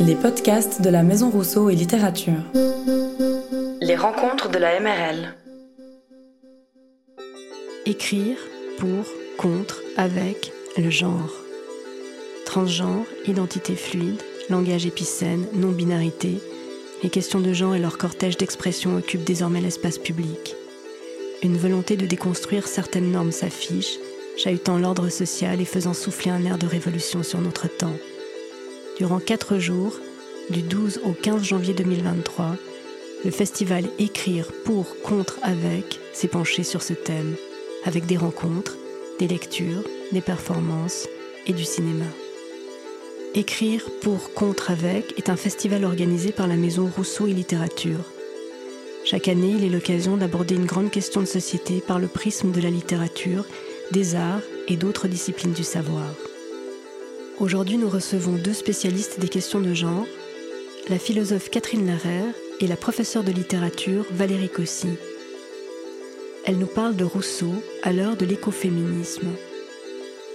Les podcasts de la Maison Rousseau et Littérature. Les rencontres de la MRL. Écrire pour, contre, avec le genre. Transgenre, identité fluide, langage épicène, non-binarité, les questions de genre et leur cortège d'expression occupent désormais l'espace public. Une volonté de déconstruire certaines normes s'affiche, chahutant l'ordre social et faisant souffler un air de révolution sur notre temps. Durant quatre jours, du 12 au 15 janvier 2023, le festival Écrire pour, contre, avec s'est penché sur ce thème, avec des rencontres, des lectures, des performances et du cinéma. Écrire pour, contre, avec est un festival organisé par la Maison Rousseau et Littérature. Chaque année, il est l'occasion d'aborder une grande question de société par le prisme de la littérature, des arts et d'autres disciplines du savoir. Aujourd'hui, nous recevons deux spécialistes des questions de genre, la philosophe Catherine Larère et la professeure de littérature Valérie Cossy. Elle nous parle de Rousseau à l'heure de l'écoféminisme.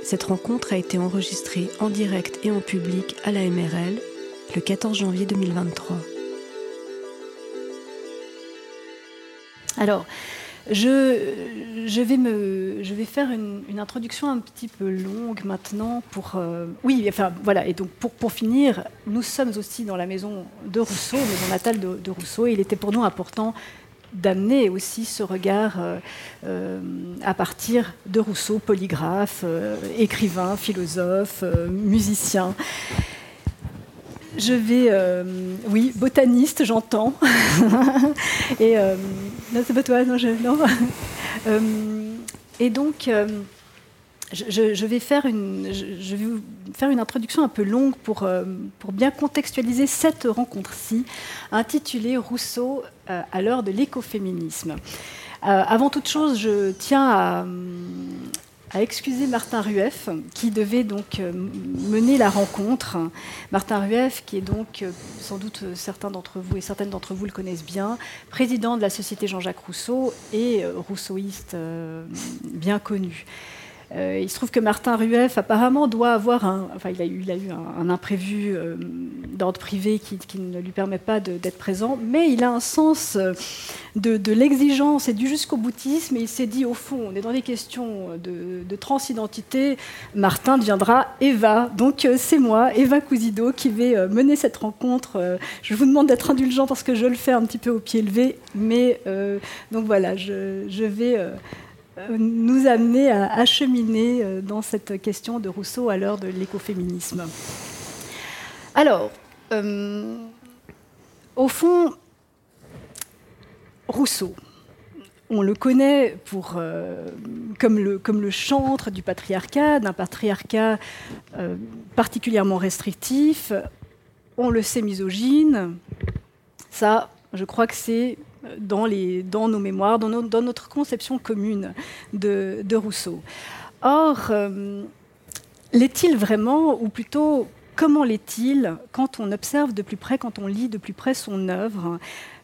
Cette rencontre a été enregistrée en direct et en public à la MRL le 14 janvier 2023. Alors, je, vais, faire une, introduction un petit peu longue maintenant pour... Euh, oui, enfin voilà, et donc pour, finir, nous sommes aussi dans la maison de Rousseau, maison natale de, Rousseau, et il était pour nous important d'amener aussi ce regard euh, euh, à partir de Rousseau, polygraphe, écrivain, philosophe, musicien. Je vais, euh, oui, botaniste, j'entends. et euh, non, c'est pas toi, non, je, non. Euh, et donc, je, je, vais faire une, je, vais faire une introduction un peu longue pour, pour bien contextualiser cette rencontre-ci, intitulée Rousseau à l'heure de l'écoféminisme. avant toute chose, je tiens à a excusé Martin Rueff, qui devait donc euh, mener la rencontre. Martin Rueff, qui est donc, euh, sans doute euh, certains d'entre vous et certaines d'entre vous le connaissent bien, président de la Société Jean-Jacques Rousseau et rousseauiste bien connu. Euh, il se trouve que Martin Rueff apparemment doit avoir un, enfin il a eu, il a eu un, imprévu euh, d'ordre privé qui, qui, ne lui permet pas d'être présent, mais il a un sens de, de l'exigence et du jusqu'au boutisme. Et il s'est dit au fond, on est dans des questions de, de transidentité, Martin deviendra Eva. Donc euh, c'est moi, Eva Cousido, qui vais euh, mener cette rencontre. Euh, je vous demande d'être indulgent parce que je le fais un petit peu au pied levé, mais euh, donc voilà, je, je vais euh, nous amener à acheminer euh, dans cette question de Rousseau à l'heure de l'écoféminisme. Alors, euh, au fond, Rousseau, on le connaît pour, euh, comme, le, comme, le, chantre du patriarcat, d'un patriarcat euh, particulièrement restrictif. On le sait misogyne. Ça, je crois que c'est dans, nos mémoires, dans, notre conception commune de, Rousseau. Or, euh, l'est-il vraiment, ou plutôt comment l'est-il quand on observe de plus près, quand on lit de plus près son œuvre?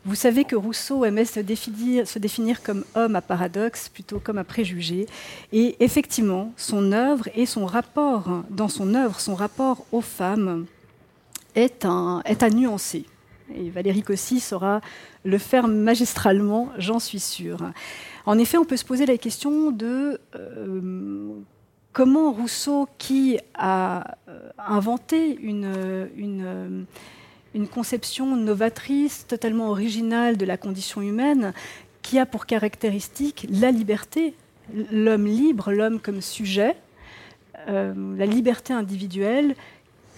Vous savez que Rousseau aimait se définir, comme homme à paradoxe plutôt comme à préjugé. Et effectivement, son œuvre et son rapport, dans son œuvre, son rapport aux femmes est, est à nuancer. Et Valérie Cossy saura le faire magistralement, j'en suis sûre. En effet, on peut se poser la question de euh, comment Rousseau, qui a euh, inventé une, une, conception novatrice, totalement originale de la condition humaine, qui a pour caractéristique la liberté, l'homme libre, l'homme comme sujet, euh, la liberté individuelle,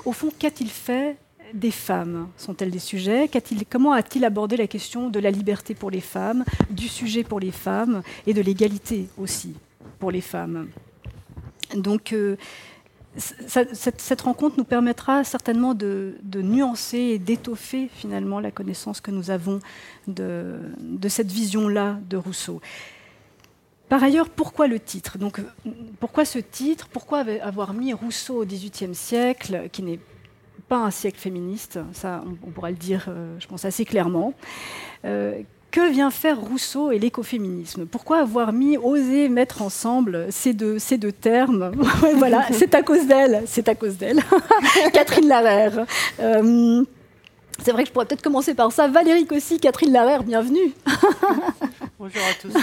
au fond, qu'a-t-il fait des femmes Sont-elles des sujets Comment a-t-il abordé la question de la liberté pour les femmes, du sujet pour les femmes et de l'égalité aussi pour les femmes? Donc, euh, cette, rencontre nous permettra certainement de, nuancer et d'étoffer finalement la connaissance que nous avons de, cette vision-là de Rousseau. Par ailleurs, pourquoi le titre? Pourquoi ce titre? Pourquoi avoir mis Rousseau au XVIIIe siècle, qui n'est pas un siècle féministe, ça on, on pourra le dire, euh, je pense, assez clairement. Euh, que vient faire Rousseau et l'écoféminisme? Pourquoi avoir mis, osé mettre ensemble ces deux, ces deux termes? Voilà, c'est à cause d'elle, c'est à cause d'elle. Catherine Larère. Euh, c'est vrai que je pourrais peut-être commencer par ça. Valérie Cossy, Catherine Larère, bienvenue. Bonjour à tous.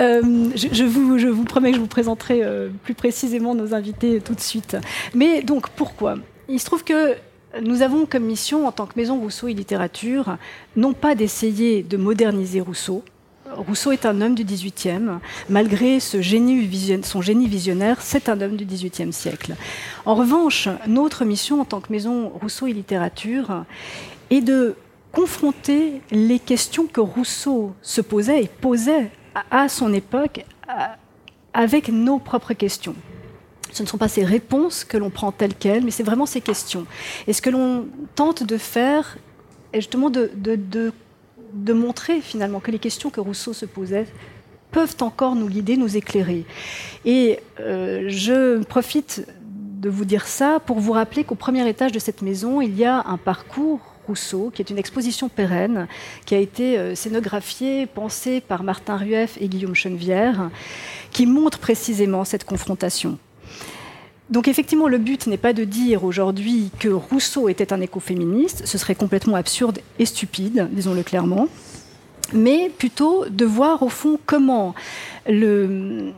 Euh, je, vous, je, vous, promets que je vous présenterai euh, plus précisément nos invités tout de suite. Mais donc, pourquoi? Il se trouve que nous avons comme mission, en tant que Maison Rousseau et Littérature, non pas d'essayer de moderniser Rousseau. Rousseau est un homme du XVIIIe, malgré son génie visionnaire, c'est un homme du XVIIIe siècle. En revanche, notre mission en tant que Maison Rousseau et Littérature est de confronter les questions que Rousseau se posait et posait à son époque avec nos propres questions. Ce ne sont pas ces réponses que l'on prend telles quelles, mais c'est vraiment ces questions. Et ce que l'on tente de faire est justement de, de, montrer finalement que les questions que Rousseau se posait peuvent encore nous guider, nous éclairer. Et euh, je profite de vous dire ça pour vous rappeler qu'au premier étage de cette maison, il y a un parcours Rousseau, qui est une exposition pérenne, qui a été euh, scénographiée, pensée par Martin Rueff et Guillaume Chenevière, qui montre précisément cette confrontation. Donc effectivement, le but n'est pas de dire aujourd'hui que Rousseau était un écoféministe, ce serait complètement absurde et stupide, disons-le clairement, mais plutôt de voir au fond comment la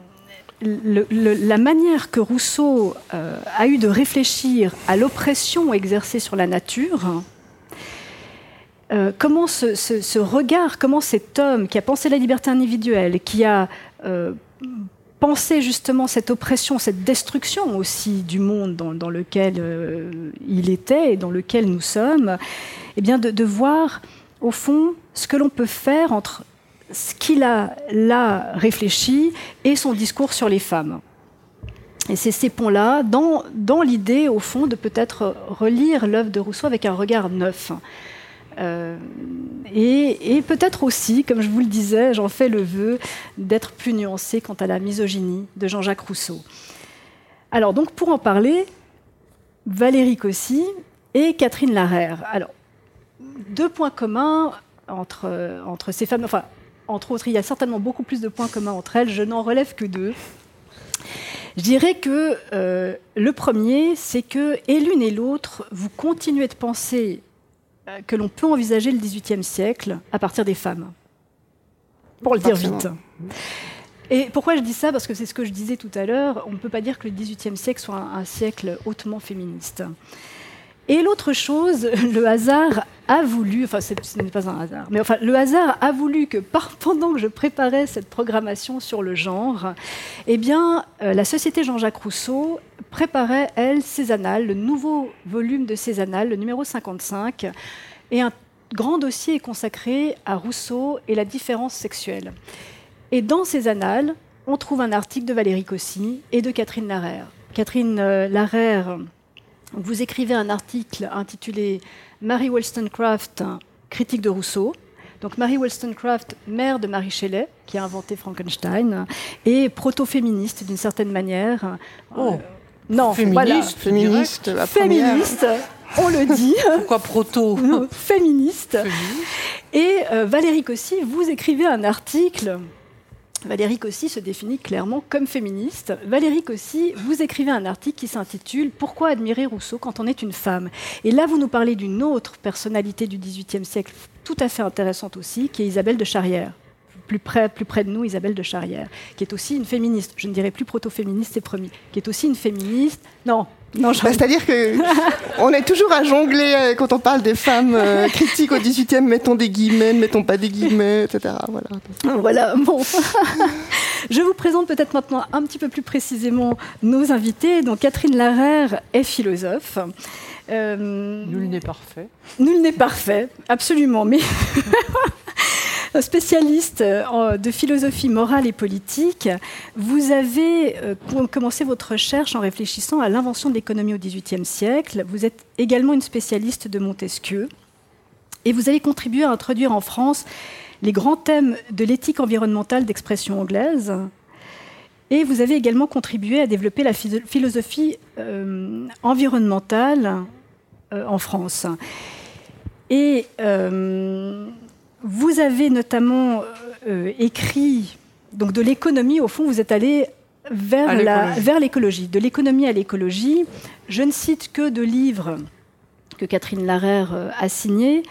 manière que Rousseau euh, a eu de réfléchir à l'oppression exercée sur la nature, euh, comment ce, regard, comment cet homme qui a pensé la liberté individuelle, qui a euh, penser justement cette oppression, cette destruction aussi du monde dans, lequel euh, il était et dans lequel nous sommes, eh bien de, voir au fond ce que l'on peut faire entre ce qu'il a là réfléchi et son discours sur les femmes. Et c'est ces ponts-là, dans, dans l'idée, au fond, de peut-être relire l'œuvre de Rousseau avec un regard neuf. Euh, et, peut-être aussi, comme je vous le disais, j'en fais le vœu d'être plus nuancé quant à la misogynie de Jean-Jacques Rousseau. Alors donc pour en parler, Valérie Cossy et Catherine Larère. Alors deux points communs entre, entre ces femmes, enfin entre autres, il y a certainement beaucoup plus de points communs entre elles, je n'en relève que deux. Je dirais que euh, le premier, c'est que, et l'une et l'autre, vous continuez de penser euh, que l'on peut envisager le XVIIIe siècle à partir des femmes. Pour le dire vite. Et pourquoi je dis ça? Parce que c'est ce que je disais tout à l'heure, on ne peut pas dire que le XVIIIe siècle soit un, siècle hautement féministe. Et l'autre chose, le hasard a voulu, enfin ce n'est pas un hasard, mais enfin le hasard a voulu que pendant que je préparais cette programmation sur le genre, eh bien euh, la Société Jean-Jacques Rousseau préparait elle ses annales, le nouveau volume de ses annales, le numéro 55, et un grand dossier est consacré à Rousseau et la différence sexuelle. Et dans ces annales, on trouve un article de Valérie Cossy et de Catherine Larère. Catherine euh, Larère vous écrivez un article intitulé Mary Wollstonecraft, critique de Rousseau. Donc Mary Wollstonecraft, mère de Mary Shelley, qui a inventé Frankenstein, et proto-féministe d'une certaine manière. Oh, euh, non, féministe, féministe, féministe, on le dit. Pourquoi proto Féministe. Et euh, Valérie Cossy, vous écrivez un article Valérie Cossy se définit clairement comme féministe. Valérie Cossy, vous écrivez un article qui s'intitule Pourquoi admirer Rousseau quand on est une femme? Et là, vous nous parlez d'une autre personnalité du XVIIIe siècle tout à fait intéressante aussi, qui est Isabelle de Charrière. Plus près, plus près de nous, Isabelle de Charrière, qui est aussi une féministe. Je ne dirais plus proto-féministe, c'est promis. Qui est aussi une féministe. Non, bah, c'est-à-dire qu'on est toujours à jongler euh, quand on parle des femmes euh, critiques au 18e, mettons des guillemets, mettons pas des guillemets, etc. Voilà. Voilà, bon. Je vous présente peut-être maintenant un petit peu plus précisément nos invités. Donc Catherine Larère est philosophe. Euh, nul n'est parfait. Nul n'est parfait, absolument. Mais spécialiste euh, de philosophie morale et politique, vous avez euh, commencé votre recherche en réfléchissant à l'invention de l'économie au XVIIIe siècle. Vous êtes également une spécialiste de Montesquieu. Et vous avez contribué à introduire en France les grands thèmes de l'éthique environnementale d'expression anglaise. Et vous avez également contribué à développer la philosophie euh, environnementale en France. Et vous avez notamment écrit donc de l'économie, au fond, vous êtes allé vers l'écologie. De l'économie à l'écologie, je ne cite que deux livres que Catherine Larère euh, a signés.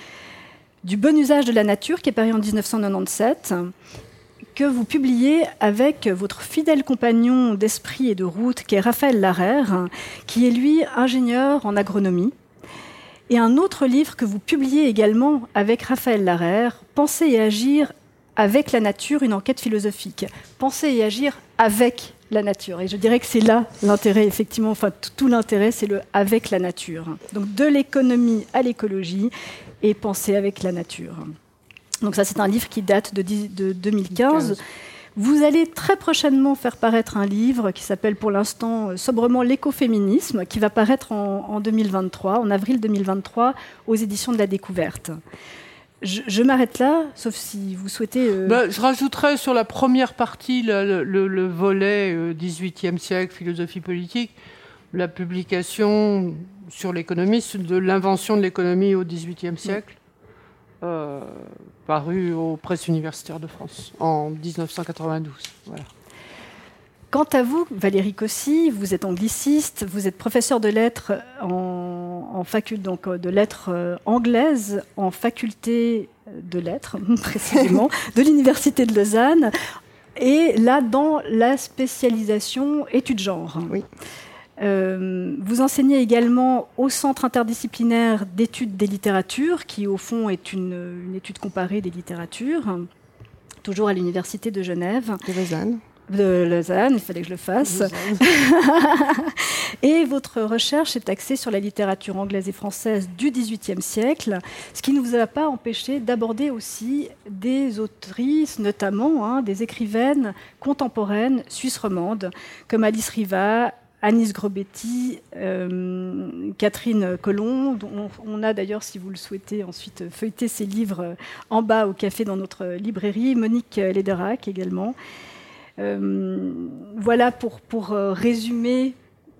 Du bon usage de la nature, qui est paru en 1997, que vous publiez avec votre fidèle compagnon d'esprit et de route, qui est Raphaël Larère, qui est lui ingénieur en agronomie. Et un autre livre que vous publiez également avec Raphaël Larère, Penser et agir avec la nature, une enquête philosophique. Penser et agir avec la nature. Et je dirais que c'est là l'intérêt, effectivement, enfin tout l'intérêt, c'est le avec la nature. Donc de l'économie à l'écologie et penser avec la nature. Donc ça, c'est un livre qui date de, 2015. Vous allez très prochainement faire paraître un livre qui s'appelle pour l'instant euh, sobrement l'écoféminisme, qui va paraître en, en 2023, en avril 2023, aux éditions de la Découverte. Je, m'arrête là, sauf si vous souhaitez. Euh, bah, je rajouterais sur la première partie, le, volet 18e euh, siècle, philosophie politique, la publication sur l'économie, de l'invention de l'économie au 18e siècle, euh, paru aux presses universitaires de France en 1992. Voilà. Quant à vous, Valérie Cossy, vous êtes angliciste, vous êtes professeur de lettres en, faculté, donc euh, de lettres euh, anglaises en faculté de lettres, précisément, de l'Université de Lausanne, et là dans la spécialisation études genre. Oui. Euh, vous enseignez également au Centre interdisciplinaire d'études des littératures, qui au fond est une, une étude comparée des littératures, toujours à l'Université de Genève. De Lausanne de Lausanne, il fallait que je le fasse. et votre recherche est axée sur la littérature anglaise et française du XVIIIe siècle, ce qui ne vous a pas empêché d'aborder aussi des autrices, notamment hein, des écrivaines contemporaines suisses romandes, comme Alice Riva, Anis Grobetti, euh, Catherine Collomb, dont on a d'ailleurs, si vous le souhaitez, ensuite feuilleté ses livres en bas au café dans notre librairie, Monique Lederac également. Euh, voilà pour, pour euh, résumer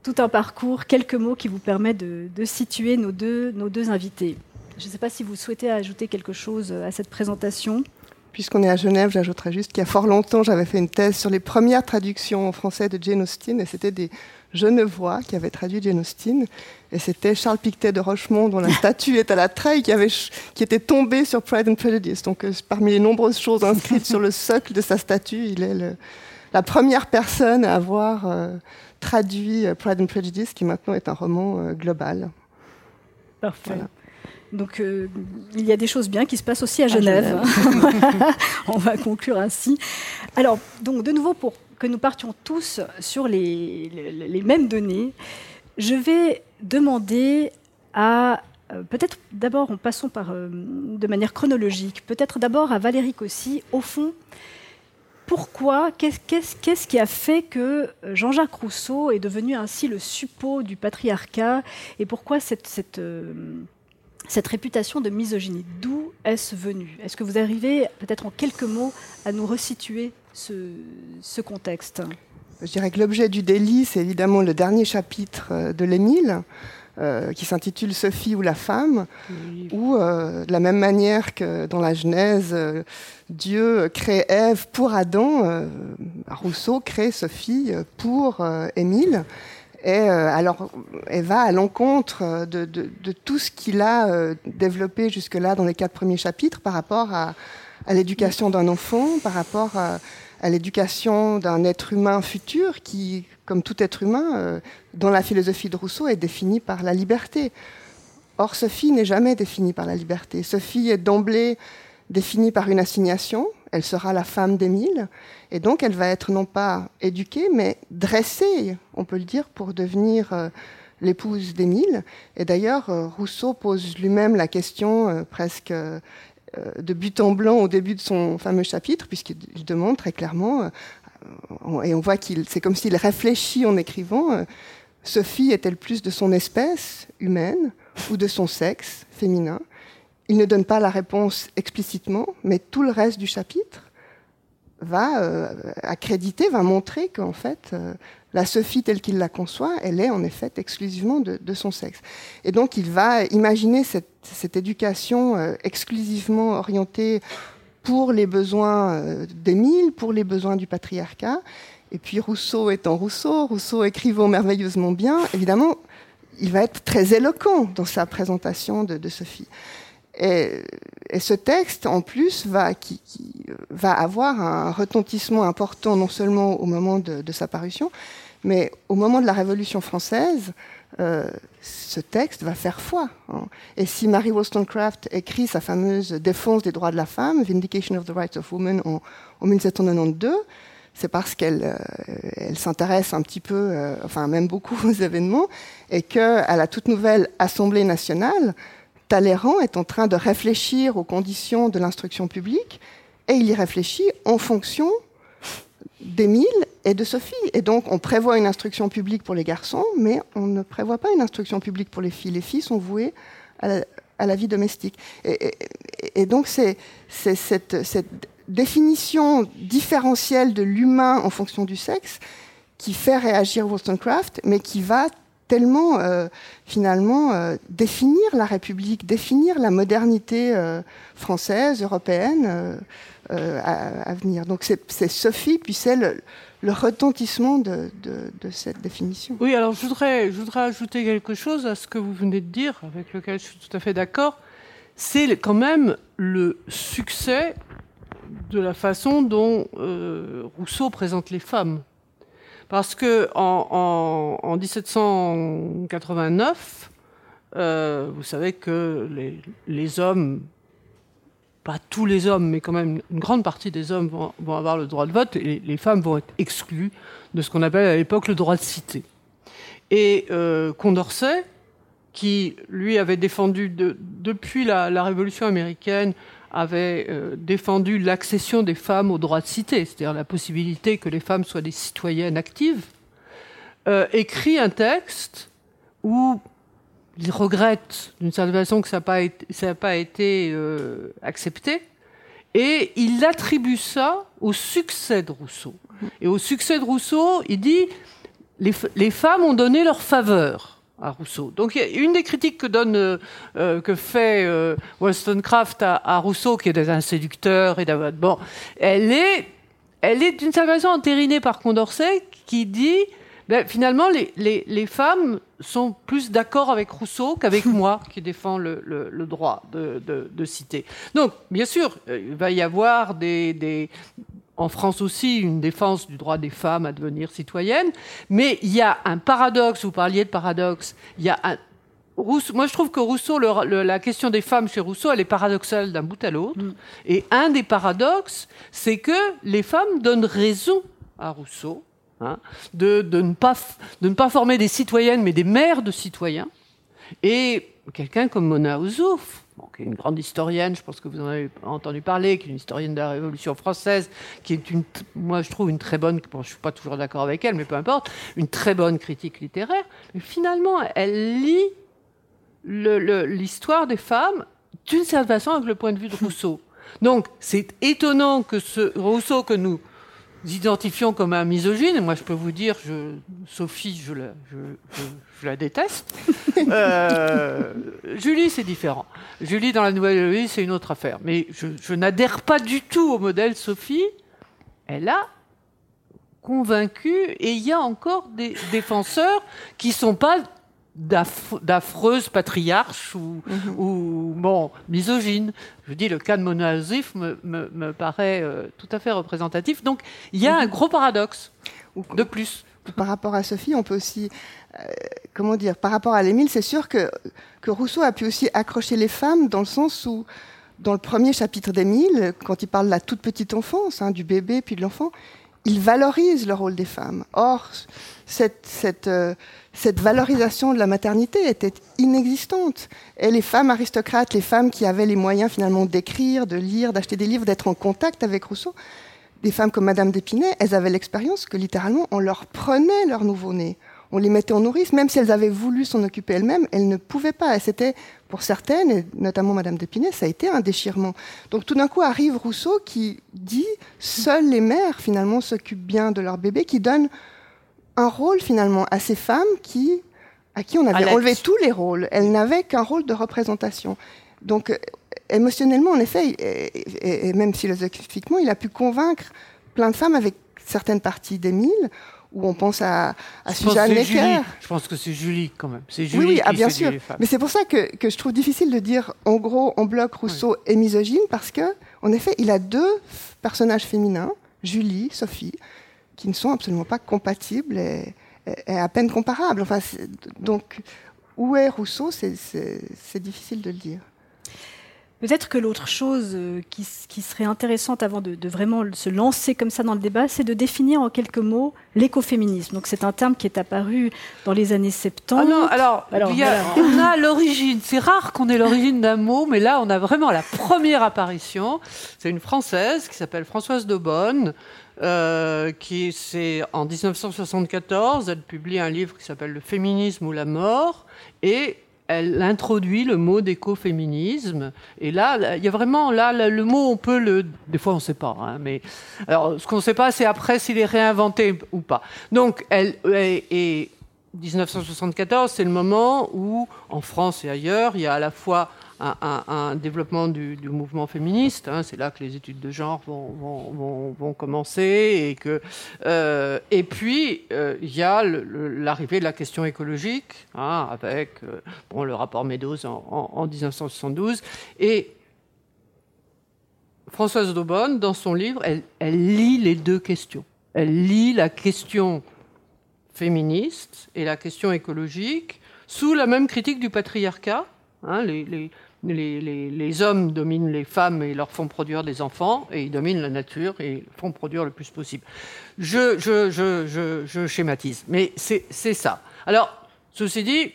tout un parcours, quelques mots qui vous permettent de, situer nos deux, nos deux invités. Je ne sais pas si vous souhaitez ajouter quelque chose à cette présentation. Puisqu'on est à Genève, j'ajouterais juste qu'il y a fort longtemps, j'avais fait une thèse sur les premières traductions en français de Jane Austen, et c'était des Genevois qui avaient traduit Jane Austen, et c'était Charles Pictet de Rochemont, dont la statue est à la treille, qui, avait, qui était tombé sur Pride and Prejudice. Donc, euh, parmi les nombreuses choses inscrites sur le socle de sa statue, il est le, la première personne à avoir euh, traduit euh, Pride and Prejudice, qui maintenant est un roman global. Parfait. Donc il y a des choses bien qui se passent aussi à Genève. On va conclure ainsi. Alors, donc de nouveau, pour que nous partions tous sur les, les, mêmes données, je vais demander à peut-être d'abord, en passant par de manière chronologique, peut-être d'abord à Valérie Cossy, au fond, pourquoi, qu'est-ce qui a fait que Jean-Jacques Rousseau est devenu ainsi le suppôt du patriarcat et pourquoi cette, euh, réputation de misogynie? D'où est-ce venu? Est-ce que vous arrivez peut-être en quelques mots à nous resituer ce, contexte Je dirais que l'objet du délit, c'est évidemment le dernier chapitre euh, de l'Émile. Euh, qui s'intitule Sophie ou la femme, où, de la même manière que dans la Genèse, Dieu crée Ève pour Adam, euh, Rousseau crée Sophie pour euh, Émile. Et euh, alors, elle va à l'encontre de, tout ce qu'il a développé jusque-là dans les quatre premiers chapitres par rapport à, l'éducation d'un enfant, par rapport à, l'éducation d'un être humain futur qui, comme tout être humain, dans la philosophie de Rousseau, est défini par la liberté. Or, Sophie n'est jamais définie par la liberté. Sophie est d'emblée définie par une assignation. Elle sera la femme d'Émile. Et donc, elle va être non pas éduquée, mais dressée, on peut le dire, pour devenir euh, l'épouse d'Émile. Et d'ailleurs, euh, Rousseau pose lui-même la question euh, presque de but en blanc au début de son fameux chapitre, puisqu'il demande très clairement, et on voit qu'il, c'est comme s'il réfléchit en écrivant, Sophie est-elle plus de son espèce humaine ou de son sexe féminin? Il ne donne pas la réponse explicitement, mais tout le reste du chapitre va euh, accréditer, va montrer qu'en fait, euh, la Sophie telle qu'il la conçoit, elle est en effet exclusivement de, son sexe. Et donc il va imaginer cette, éducation euh, exclusivement orientée pour les besoins euh, d'Émile, pour les besoins du patriarcat. Et puis Rousseau étant Rousseau, Rousseau écrivant merveilleusement bien, évidemment, il va être très éloquent dans sa présentation de, Sophie. Et, ce texte, en plus, qui, va avoir un retentissement important non seulement au moment de, sa parution, mais au moment de la Révolution française, euh, ce texte va faire foi. Hein. Et si Mary Wollstonecraft écrit sa fameuse Défense des droits de la femme, Vindication of the Rights of Women, en, en 1792, c'est parce qu'elle euh, s'intéresse un petit peu, euh, enfin même beaucoup aux événements, et qu'à la toute nouvelle Assemblée nationale, Talleyrand est en train de réfléchir aux conditions de l'instruction publique, et il y réfléchit en fonction d'Émile et de Sophie. Et donc on prévoit une instruction publique pour les garçons, mais on ne prévoit pas une instruction publique pour les filles. Les filles sont vouées à la, vie domestique. Et, donc c'est cette, cette définition différentielle de l'humain en fonction du sexe qui fait réagir Wollstonecraft, mais qui va tellement euh, finalement euh, définir la République, définir la modernité euh, française, européenne à, venir. Donc c'est Sophie, puis c'est le, retentissement de, cette définition. Oui, alors je voudrais, ajouter quelque chose à ce que vous venez de dire, avec lequel je suis tout à fait d'accord. C'est quand même le succès de la façon dont Rousseau présente les femmes. Parce que en, 1789, euh, vous savez que les, hommes, pas tous les hommes, mais quand même une grande partie des hommes vont, avoir le droit de vote et les femmes vont être exclues de ce qu'on appelle à l'époque le droit de cité. Et euh, Condorcet, qui lui avait défendu depuis la Révolution américaine avait euh, défendu l'accession des femmes au droit de cité, c'est-à-dire la possibilité que les femmes soient des citoyennes actives, euh, écrit un texte où il regrette d'une certaine façon que ça n'a pas été, euh, accepté, et il attribue ça au succès de Rousseau. Et au succès de Rousseau, il dit les femmes ont donné leur faveur à Rousseau. Donc une des critiques que donne, euh, euh, que fait euh, Wollstonecraft à, Rousseau, qui est un séducteur et bon, elle est, elle est d'une certaine façon entérinée par Condorcet, qui dit ben, finalement les, les, les, femmes sont plus d'accord avec Rousseau qu'avec moi, qui défend le, le, le droit de, de, de, citer. Donc bien sûr, il va y avoir des, des en France aussi une défense du droit des femmes à devenir citoyennes, mais il y a un paradoxe, vous parliez de paradoxe, il y a un, moi, je trouve que Rousseau, la question des femmes chez Rousseau, elle est paradoxale d'un bout à l'autre. Mm. Et un des paradoxes, c'est que les femmes donnent raison à Rousseau hein, de, ne pas, de ne pas former des citoyennes, mais des mères de citoyens. Et quelqu'un comme Mona Ouzouf, qui est une grande historienne, je pense que vous en avez entendu parler, qui est une historienne de la Révolution française, qui est une, moi je trouve une très bonne, bon, je suis pas toujours d'accord avec elle, mais peu importe, une très bonne critique littéraire. Mais finalement, elle lit l'histoire des femmes d'une certaine façon avec le point de vue de Rousseau. Donc c'est étonnant que ce Rousseau que nous identifions comme un misogyne. Moi, je peux vous dire, Sophie, je la, je, la déteste. Euh, Julie, c'est différent. Julie, dans la nouvelle vie, c'est une autre affaire. Mais je, n'adhère pas du tout au modèle Sophie. Elle a convaincu, et il y a encore des défenseurs qui sont pas d'affreuses patriarches ou, mhm. ou, bon, misogynes. Je dis, le cas de Mona Azif me, me, paraît euh, tout à fait représentatif. Donc, il y a un mhm. gros paradoxe de plus. Par rapport à Sophie, on peut aussi, comment dire, par rapport à l'Émile, c'est sûr que, Rousseau a pu aussi accrocher les femmes dans le sens où, dans le premier chapitre d'Émile, quand il parle de la toute petite enfance, hein, du bébé puis de l'enfant, il valorise le rôle des femmes. Or, cette, cette, euh, cette valorisation de la maternité était inexistante. Et les femmes aristocrates, les femmes qui avaient les moyens finalement d'écrire, de lire, d'acheter des livres, d'être en contact avec Rousseau, des femmes comme Madame d'Épinay, elles avaient l'expérience que littéralement on leur prenait leur nouveau-né. On les mettait en nourrice, même si elles avaient voulu s'en occuper elles-mêmes, elles ne pouvaient pas. Et c'était, pour certaines, et notamment Madame d'Épinay, ça a été un déchirement. Donc tout d'un coup arrive Rousseau qui dit, seules les mères finalement s'occupent bien de leur bébé, qui donne un rôle finalement à ces femmes qui, à qui on avait enlevé tous les rôles. Elles n'avaient qu'un rôle de représentation. Donc, émotionnellement, en effet, et, même philosophiquement, il a pu convaincre plein de femmes avec certaines parties d'Émile, où on pense à, à Suzanne Necker. Je pense que c'est Julie quand même. C'est Julie oui, oui ah, bien sûr. Mais c'est pour ça que, que, je trouve difficile de dire en gros en bloc Rousseau est misogyne parce que en effet il a deux personnages féminins, Julie, Sophie, qui ne sont absolument pas compatibles et, à peine comparables. Enfin, donc où est Rousseau? C'est difficile de le dire. Peut-être que l'autre chose euh, qui, serait intéressante avant de, vraiment se lancer comme ça dans le débat, c'est de définir en quelques mots l'écoféminisme. Donc c'est un terme qui est apparu dans les années 70. Ah non, alors, on a l'origine. C'est rare qu'on ait l'origine d'un mot, mais là on a vraiment la première apparition. C'est une Française qui s'appelle Françoise Daubonne. Euh, qui c'est en 1974, elle publie un livre qui s'appelle Le féminisme ou la mort, et elle introduit le mot d'écoféminisme. Et là, il y a vraiment, là, le mot, on peut le. Des fois, on ne sait pas. Hein, mais alors, ce qu'on ne sait pas, c'est après s'il est réinventé ou pas. Donc, elle. Et, 1974, c'est le moment où, en France et ailleurs, il y a à la fois un, développement du, mouvement féministe. Hein, c'est là que les études de genre vont, commencer. Et, euh, puis, euh, il y a l'arrivée de la question écologique, hein, avec euh, bon, le rapport Meadows en, 1972. Et Françoise Daubonne, dans son livre, elle, lit les deux questions. Elle lit la question féministe et la question écologique sous la même critique du patriarcat. Hein, les, hommes dominent les femmes et leur font produire des enfants, et ils dominent la nature et font produire le plus possible. Je, schématise, mais c'est ça. Alors, ceci dit,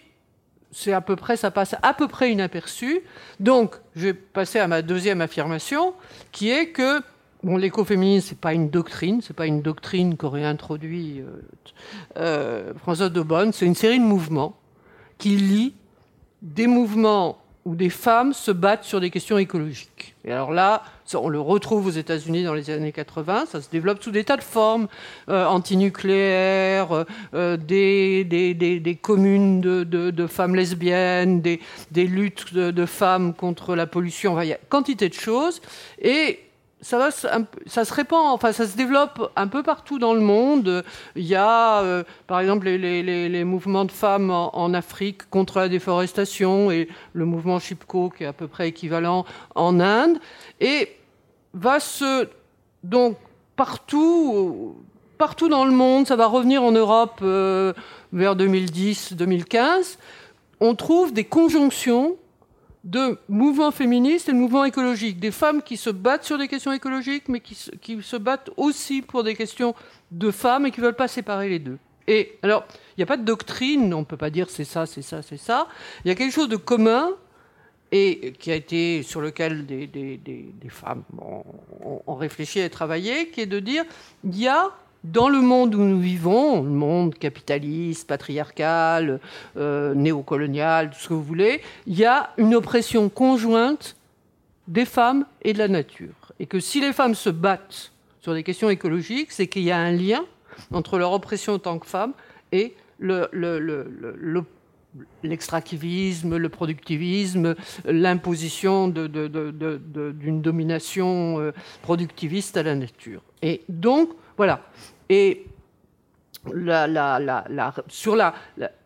c'est à peu près, ça passe à peu près inaperçu. Donc, je vais passer à ma deuxième affirmation, qui est que bon, l'écoféminisme, c'est pas une doctrine, c'est pas une doctrine qu'aurait introduit euh, euh, François Daubonne, c'est une série de mouvements qui lient des mouvements où des femmes se battent sur des questions écologiques. Et alors là, on le retrouve aux États-Unis dans les années 80, ça se développe sous des tas de formes, euh, antinucléaires, euh, euh, des, des, des, communes de, de, femmes lesbiennes, des, luttes de, de, femmes contre la pollution, il y a quantité de choses. Et ça, se répand, enfin ça se développe un peu partout dans le monde. Il y a, euh, par exemple, les, les, mouvements de femmes en, Afrique contre la déforestation et le mouvement Chipko, qui est à peu près équivalent en Inde. Et va se. Donc, partout, partout dans le monde, ça va revenir en Europe euh, vers 2010-2015, on trouve des conjonctions de mouvements féministes et de mouvements écologiques. Des femmes qui se battent sur des questions écologiques, mais qui, se battent aussi pour des questions de femmes et qui ne veulent pas séparer les deux. Et alors, il n'y a pas de doctrine, on ne peut pas dire c'est ça, c'est ça, c'est ça. Il y a quelque chose de commun et qui a été sur lequel des, femmes ont, réfléchi et travaillé, qui est de dire il y a dans le monde où nous vivons, le monde capitaliste, patriarcal, euh, néocolonial, tout ce que vous voulez, il y a une oppression conjointe des femmes et de la nature. Et que si les femmes se battent sur des questions écologiques, c'est qu'il y a un lien entre leur oppression en tant que femmes et l'extractivisme, le, productivisme, l'imposition d'une domination euh, productiviste à la nature. Et donc, voilà. Et sur la,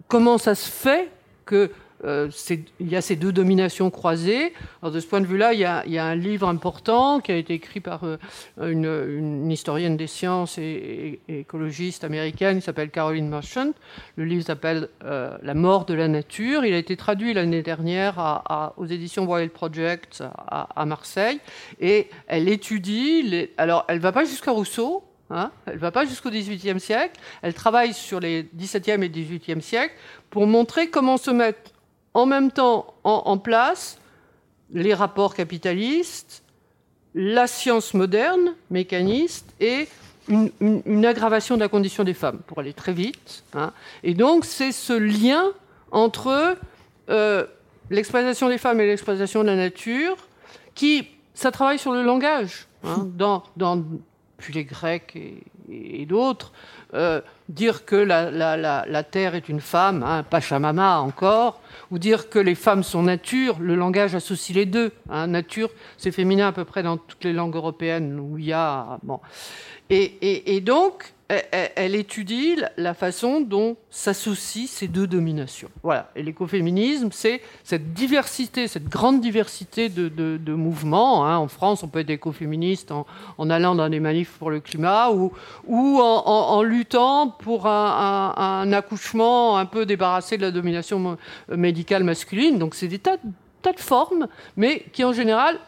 comment ça se fait que euh, y a ces deux dominations croisées? Alors de ce point de vue-là, il, y a un livre important qui a été écrit par euh, une, historienne des sciences et, écologiste américaine qui s'appelle Caroline Marchant. Le livre s'appelle euh, La mort de la nature. Il a été traduit l'année dernière aux éditions Wild Project à, Marseille. Et elle étudie, alors elle ne va pas jusqu'à Rousseau, Hein elle ne va pas jusqu'au XVIIIe siècle. Elle travaille sur les XVIIe et XVIIIe siècles pour montrer comment se mettre en même temps en, place les rapports capitalistes, la science moderne, mécaniste, et une, aggravation de la condition des femmes, pour aller très vite. Hein. Et donc, c'est ce lien entre euh, l'exploitation des femmes et l'exploitation de la nature qui, ça travaille sur le langage. Hein, dans, dans puis les Grecs et, d'autres, euh, dire que la, Terre est une femme, hein, Pachamama encore, ou dire que les femmes sont nature, le langage associe les deux. Hein, nature, c'est féminin à peu près dans toutes les langues européennes où il y a. Bon. et donc, elle, étudie la façon dont s'associent ces deux dominations. Voilà. Et l'écoféminisme, c'est cette diversité, cette grande diversité de, mouvements. Hein. En France, on peut être écoféministe en, allant dans des manifs pour le climat ou, en, luttant pour un, accouchement un peu débarrassé de la domination médicale masculine. Donc, c'est des tas, tas, de formes, mais qui en général,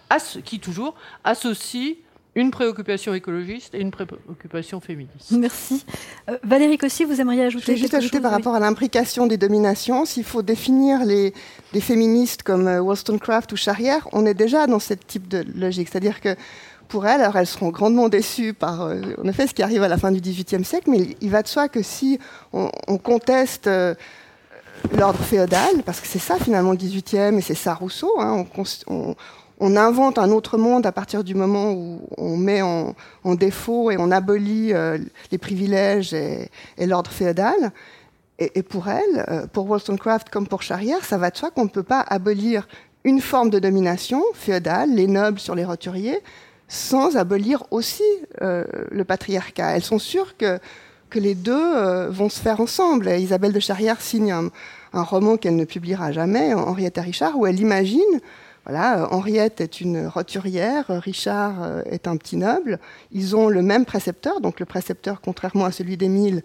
qui toujours associent une préoccupation écologiste et une préoccupation féministe. Merci. Euh, Valérie Cossy, vous aimeriez ajouter Je vais juste ajouter par rapport à l'imbrication des dominations, s'il faut définir les, féministes comme euh, Wollstonecraft ou Charrière, on est déjà dans ce type de logique. C'est-à-dire que pour elles, alors elles seront grandement déçues par, euh, en effet, ce qui arrive à la fin du XVIIIe siècle, mais il va de soi que si on, conteste euh, l'ordre féodal, parce que c'est ça finalement le XVIIIe et c'est ça Rousseau, hein, on, on invente un autre monde à partir du moment où on met en, défaut et on abolit euh, les privilèges et, l'ordre féodal. Et, pour elle, euh, pour Wollstonecraft comme pour Charrière, ça va de soi qu'on ne peut pas abolir une forme de domination féodale, les nobles sur les roturiers, sans abolir aussi euh, le patriarcat. Elles sont sûres que, que les deux vont se faire ensemble. Isabelle de Charrière signe un, un roman qu'elle ne publiera jamais, Henriette Richard, où elle imagine voilà, euh, Henriette est une roturière, Richard euh, est un petit noble. Ils ont le même précepteur, donc le précepteur, contrairement à celui d'Émile,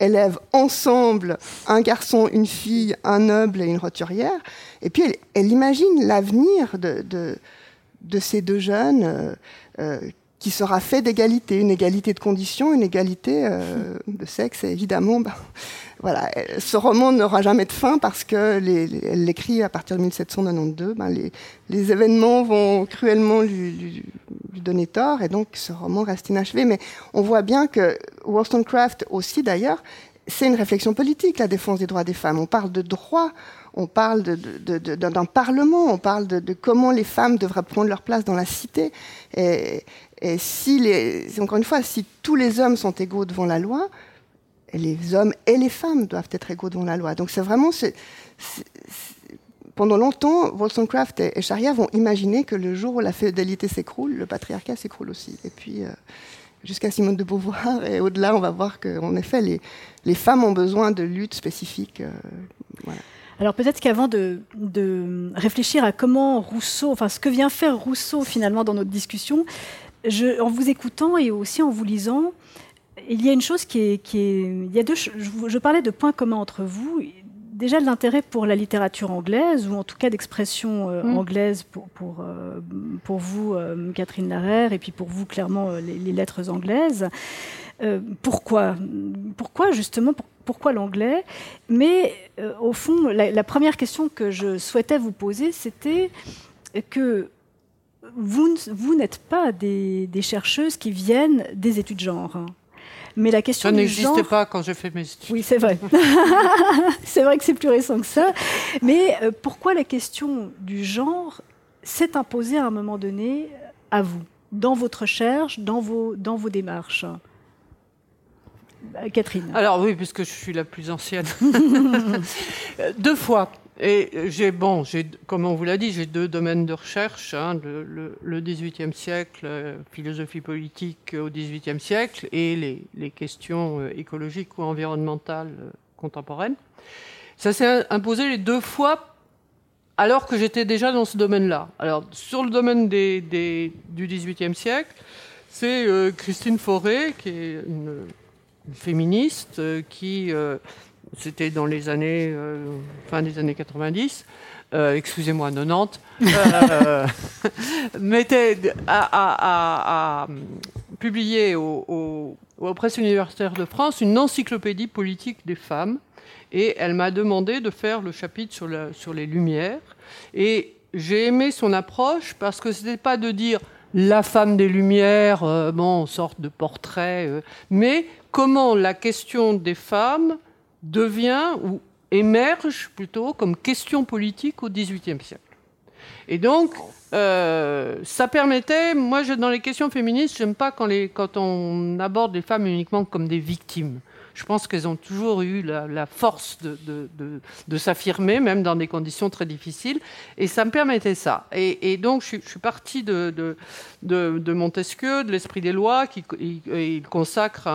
élève ensemble un garçon, une fille, un noble et une roturière. Et puis elle, imagine l'avenir de, ces deux jeunes euh, qui sera fait d'égalité, une égalité de conditions, une égalité de sexe. Évidemment, ben, voilà, ce roman n'aura jamais de fin parce que elle l'écrit à partir de 1792. Ben les, événements vont cruellement lui, donner tort et donc ce roman reste inachevé. Mais on voit bien que Wollstonecraft aussi d'ailleurs, c'est une réflexion politique, la défense des droits des femmes. On parle de droits, on parle d'un parlement, on parle de, comment les femmes devraient prendre leur place dans la cité. Et, et si les, encore une fois, si tous les hommes sont égaux devant la loi, les hommes et les femmes doivent être égaux devant la loi. Donc c'est vraiment... pendant longtemps, Wollstonecraft et, Charia vont imaginer que le jour où la féodalité s'écroule, le patriarcat s'écroule aussi. Et puis, euh, jusqu'à Simone de Beauvoir, et au-delà, on va voir qu'en effet, les, femmes ont besoin de luttes spécifiques. Euh, Alors peut-être qu'avant de, de, réfléchir à comment Rousseau, enfin ce que vient faire Rousseau finalement dans notre discussion, je, en vous écoutant et aussi en vous lisant, il y a une chose qui est, il y a deux, je, parlais de points communs entre vous. Déjà de l'intérêt pour la littérature anglaise, ou en tout cas d'expression euh, mm. anglaise pour, pour, euh, pour vous, euh, Catherine Larère, et puis pour vous, clairement, les, lettres anglaises. pourquoi? Pourquoi, justement, pourquoi l'anglais? Mais au fond, la, première question que je souhaitais vous poser, c'était que vous, vous n'êtes pas des, des, chercheuses qui viennent des études genre. Mais la question ça n'existait pas quand j'ai fait mes études. Oui, c'est vrai. c'est vrai que c'est plus récent que ça. Mais euh, pourquoi la question du genre s'est imposée à un moment donné à vous, dans votre recherche, dans vos, dans vos démarches? Euh, Catherine. Alors oui, puisque je suis la plus ancienne. Deux fois. Et j'ai, bon, j'ai, comme on vous l'a dit, j'ai deux domaines de recherche, hein, le, le, XVIIIe siècle, euh, philosophie politique au XVIIIe siècle, et les, les questions euh, écologiques ou environnementales euh, contemporaines. Ça s'est imposé les deux fois alors que j'étais déjà dans ce domaine-là. Alors, sur le domaine des, des, du XVIIIe siècle, c'est Christine Fauré, qui est une, féministe, qui c'était dans les années, euh, fin des années 90, euh, excusez-moi, 90, euh, mettait à, publier au, au, Presse universitaire de France une encyclopédie politique des femmes. Et elle m'a demandé de faire le chapitre sur, sur les Lumières. Et j'ai aimé son approche parce que ce n'était pas de dire la femme des Lumières, bon, sorte de portrait, mais comment la question des femmes devient ou émerge plutôt comme question politique au XVIIIe siècle. Et donc, euh, ça permettait, moi, dans les questions féministes, j'aime pas quand on aborde les femmes uniquement comme des victimes je pense qu'elles ont toujours eu la, force de, s'affirmer, même dans des conditions très difficiles. Et ça me permettait ça. Et, donc, je, suis partie de, Montesquieu, de l'esprit des lois, qui il, consacre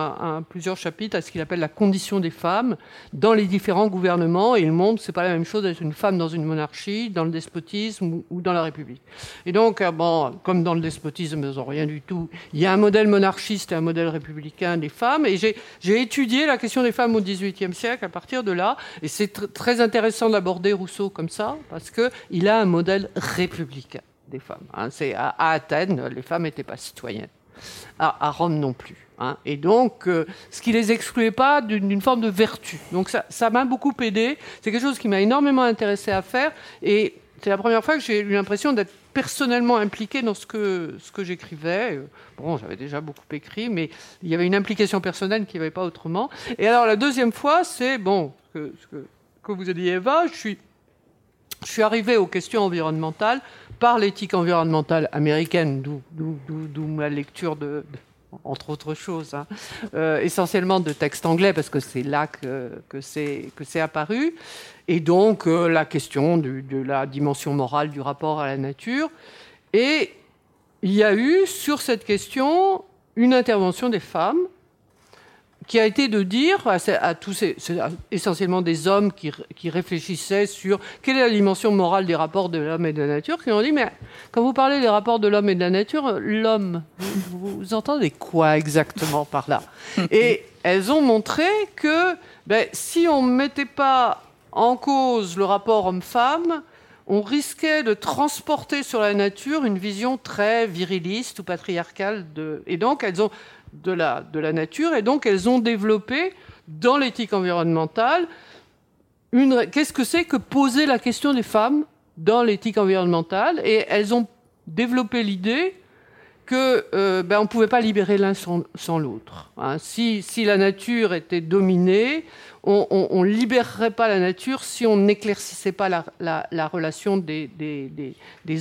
plusieurs chapitres à ce qu'il appelle la condition des femmes dans les différents gouvernements. Et le monde, c'est pas la même chose d'être une femme dans une monarchie, dans le despotisme ou, dans la République. Et donc, euh, bon, comme dans le despotisme, ils n'ont rien du tout. Il y a un modèle monarchiste et un modèle républicain des femmes. Et j'ai étudié la la question des femmes au XVIIIe siècle à partir de là. Et c'est très intéressant d'aborder Rousseau comme ça, parce qu'il a un modèle républicain des femmes. Hein. C'est à, Athènes, les femmes n'étaient pas citoyennes. À, Rome non plus. Hein. Et donc, euh, ce qui les excluait pas d'une forme de vertu. Donc ça m'a beaucoup aidé. C'est quelque chose qui m'a énormément intéressé à faire. Et c'est la première fois que j'ai eu l'impression d'être personnellement impliqué dans ce que, ce que j'écrivais. Bon, j'avais déjà beaucoup écrit, mais il y avait une implication personnelle qui n'y avait pas autrement. Et alors la deuxième fois, c'est, bon, que, que, vous a dit Eva, je suis, je suis arrivé aux questions environnementales par l'éthique environnementale américaine, d'où ma lecture de, entre autres choses, hein, euh, essentiellement de textes anglais, parce que c'est là que, que c'est apparu et donc euh, la question de, la dimension morale du rapport à la nature. Et il y a eu sur cette question une intervention des femmes qui a été de dire à, tous ces, essentiellement des hommes qui, qui, réfléchissaient sur quelle est la dimension morale des rapports de l'homme et de la nature, qui ont dit mais quand vous parlez des rapports de l'homme et de la nature, l'homme, vous, vous, entendez quoi exactement par là? Et elles ont montré que ben, si on ne mettait pas en cause le rapport homme-femme, on risquait de transporter sur la nature une vision très viriliste ou patriarcale de, et donc elles ont de la, nature et donc elles ont développé dans l'éthique environnementale une qu'est-ce que c'est que poser la question des femmes dans l'éthique environnementale? Et elles ont développé l'idée que euh, ben, on ne pouvait pas libérer l'un sans, l'autre. Hein. Si, la nature était dominée, on ne libérerait pas la nature si on n'éclaircissait pas la, la, relation des,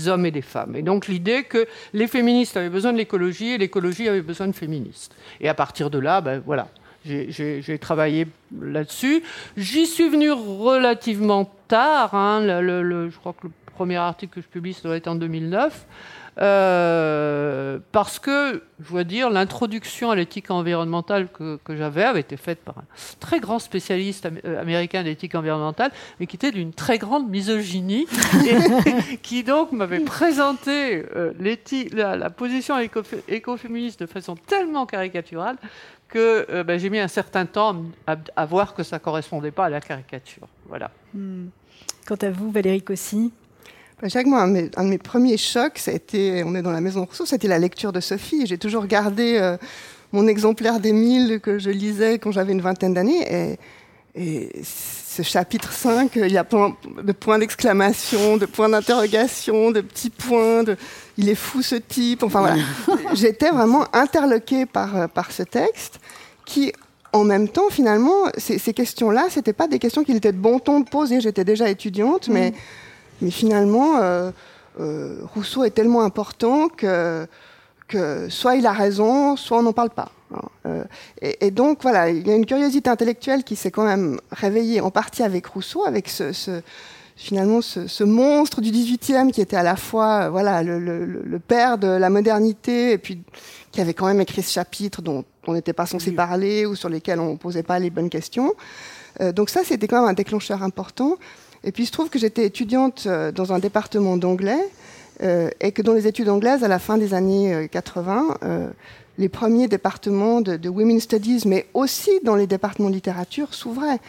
hommes et des femmes. Et donc l'idée que les féministes avaient besoin de l'écologie et l'écologie avait besoin de féministes. Et à partir de là, ben, voilà, j'ai travaillé là-dessus. J'y suis venu relativement tard. Hein, je crois que le premier article que je publie, ça doit être en 2009. Euh, parce que, je dois dire, l'introduction à l'éthique environnementale que, j'avais avait été faite par un très grand spécialiste euh, américain d'éthique environnementale, mais qui était d'une très grande misogynie, et qui donc m'avait présenté euh, la, position écoféministe de façon tellement caricaturale que ben, j'ai mis un certain temps à, voir que ça correspondait pas à la caricature. Voilà. Hmm. Quant à vous, Valérie Cossy? Jacques, moi, un de, mes, premiers chocs, ça a été, on est dans la maison Rousseau, c'était la lecture de Sophie. J'ai toujours gardé euh, mon exemplaire d'Émile que je lisais quand j'avais une vingtaine d'années. Et, ce chapitre 5, il y a plein de points d'exclamation, de points d'interrogation, de petits points, de il est fou ce type. Enfin voilà. J'étais vraiment interloquée par, euh, par ce texte qui, en même temps, finalement, ces, questions-là, c'était pas des questions qu'il était de bon ton de poser. J'étais déjà étudiante, mais mm. Mais finalement, euh, euh, Rousseau est tellement important que, que soit il a raison, soit on n'en parle pas. Euh, et, donc voilà, il y a une curiosité intellectuelle qui s'est quand même réveillée en partie avec Rousseau, avec ce, finalement ce, monstre du 18e qui était à la fois voilà le, père de la modernité et puis qui avait quand même écrit ce chapitre dont on n'était pas censé parler ou sur lesquels on ne posait pas les bonnes questions. donc ça, c'était quand même un déclencheur important. Et puis il se trouve que j'étais étudiante euh, dans un département d'anglais euh, et que dans les études anglaises, à la fin des années 80, euh, les premiers départements de, de, Women's Studies, mais aussi dans les départements de littérature, s'ouvraient.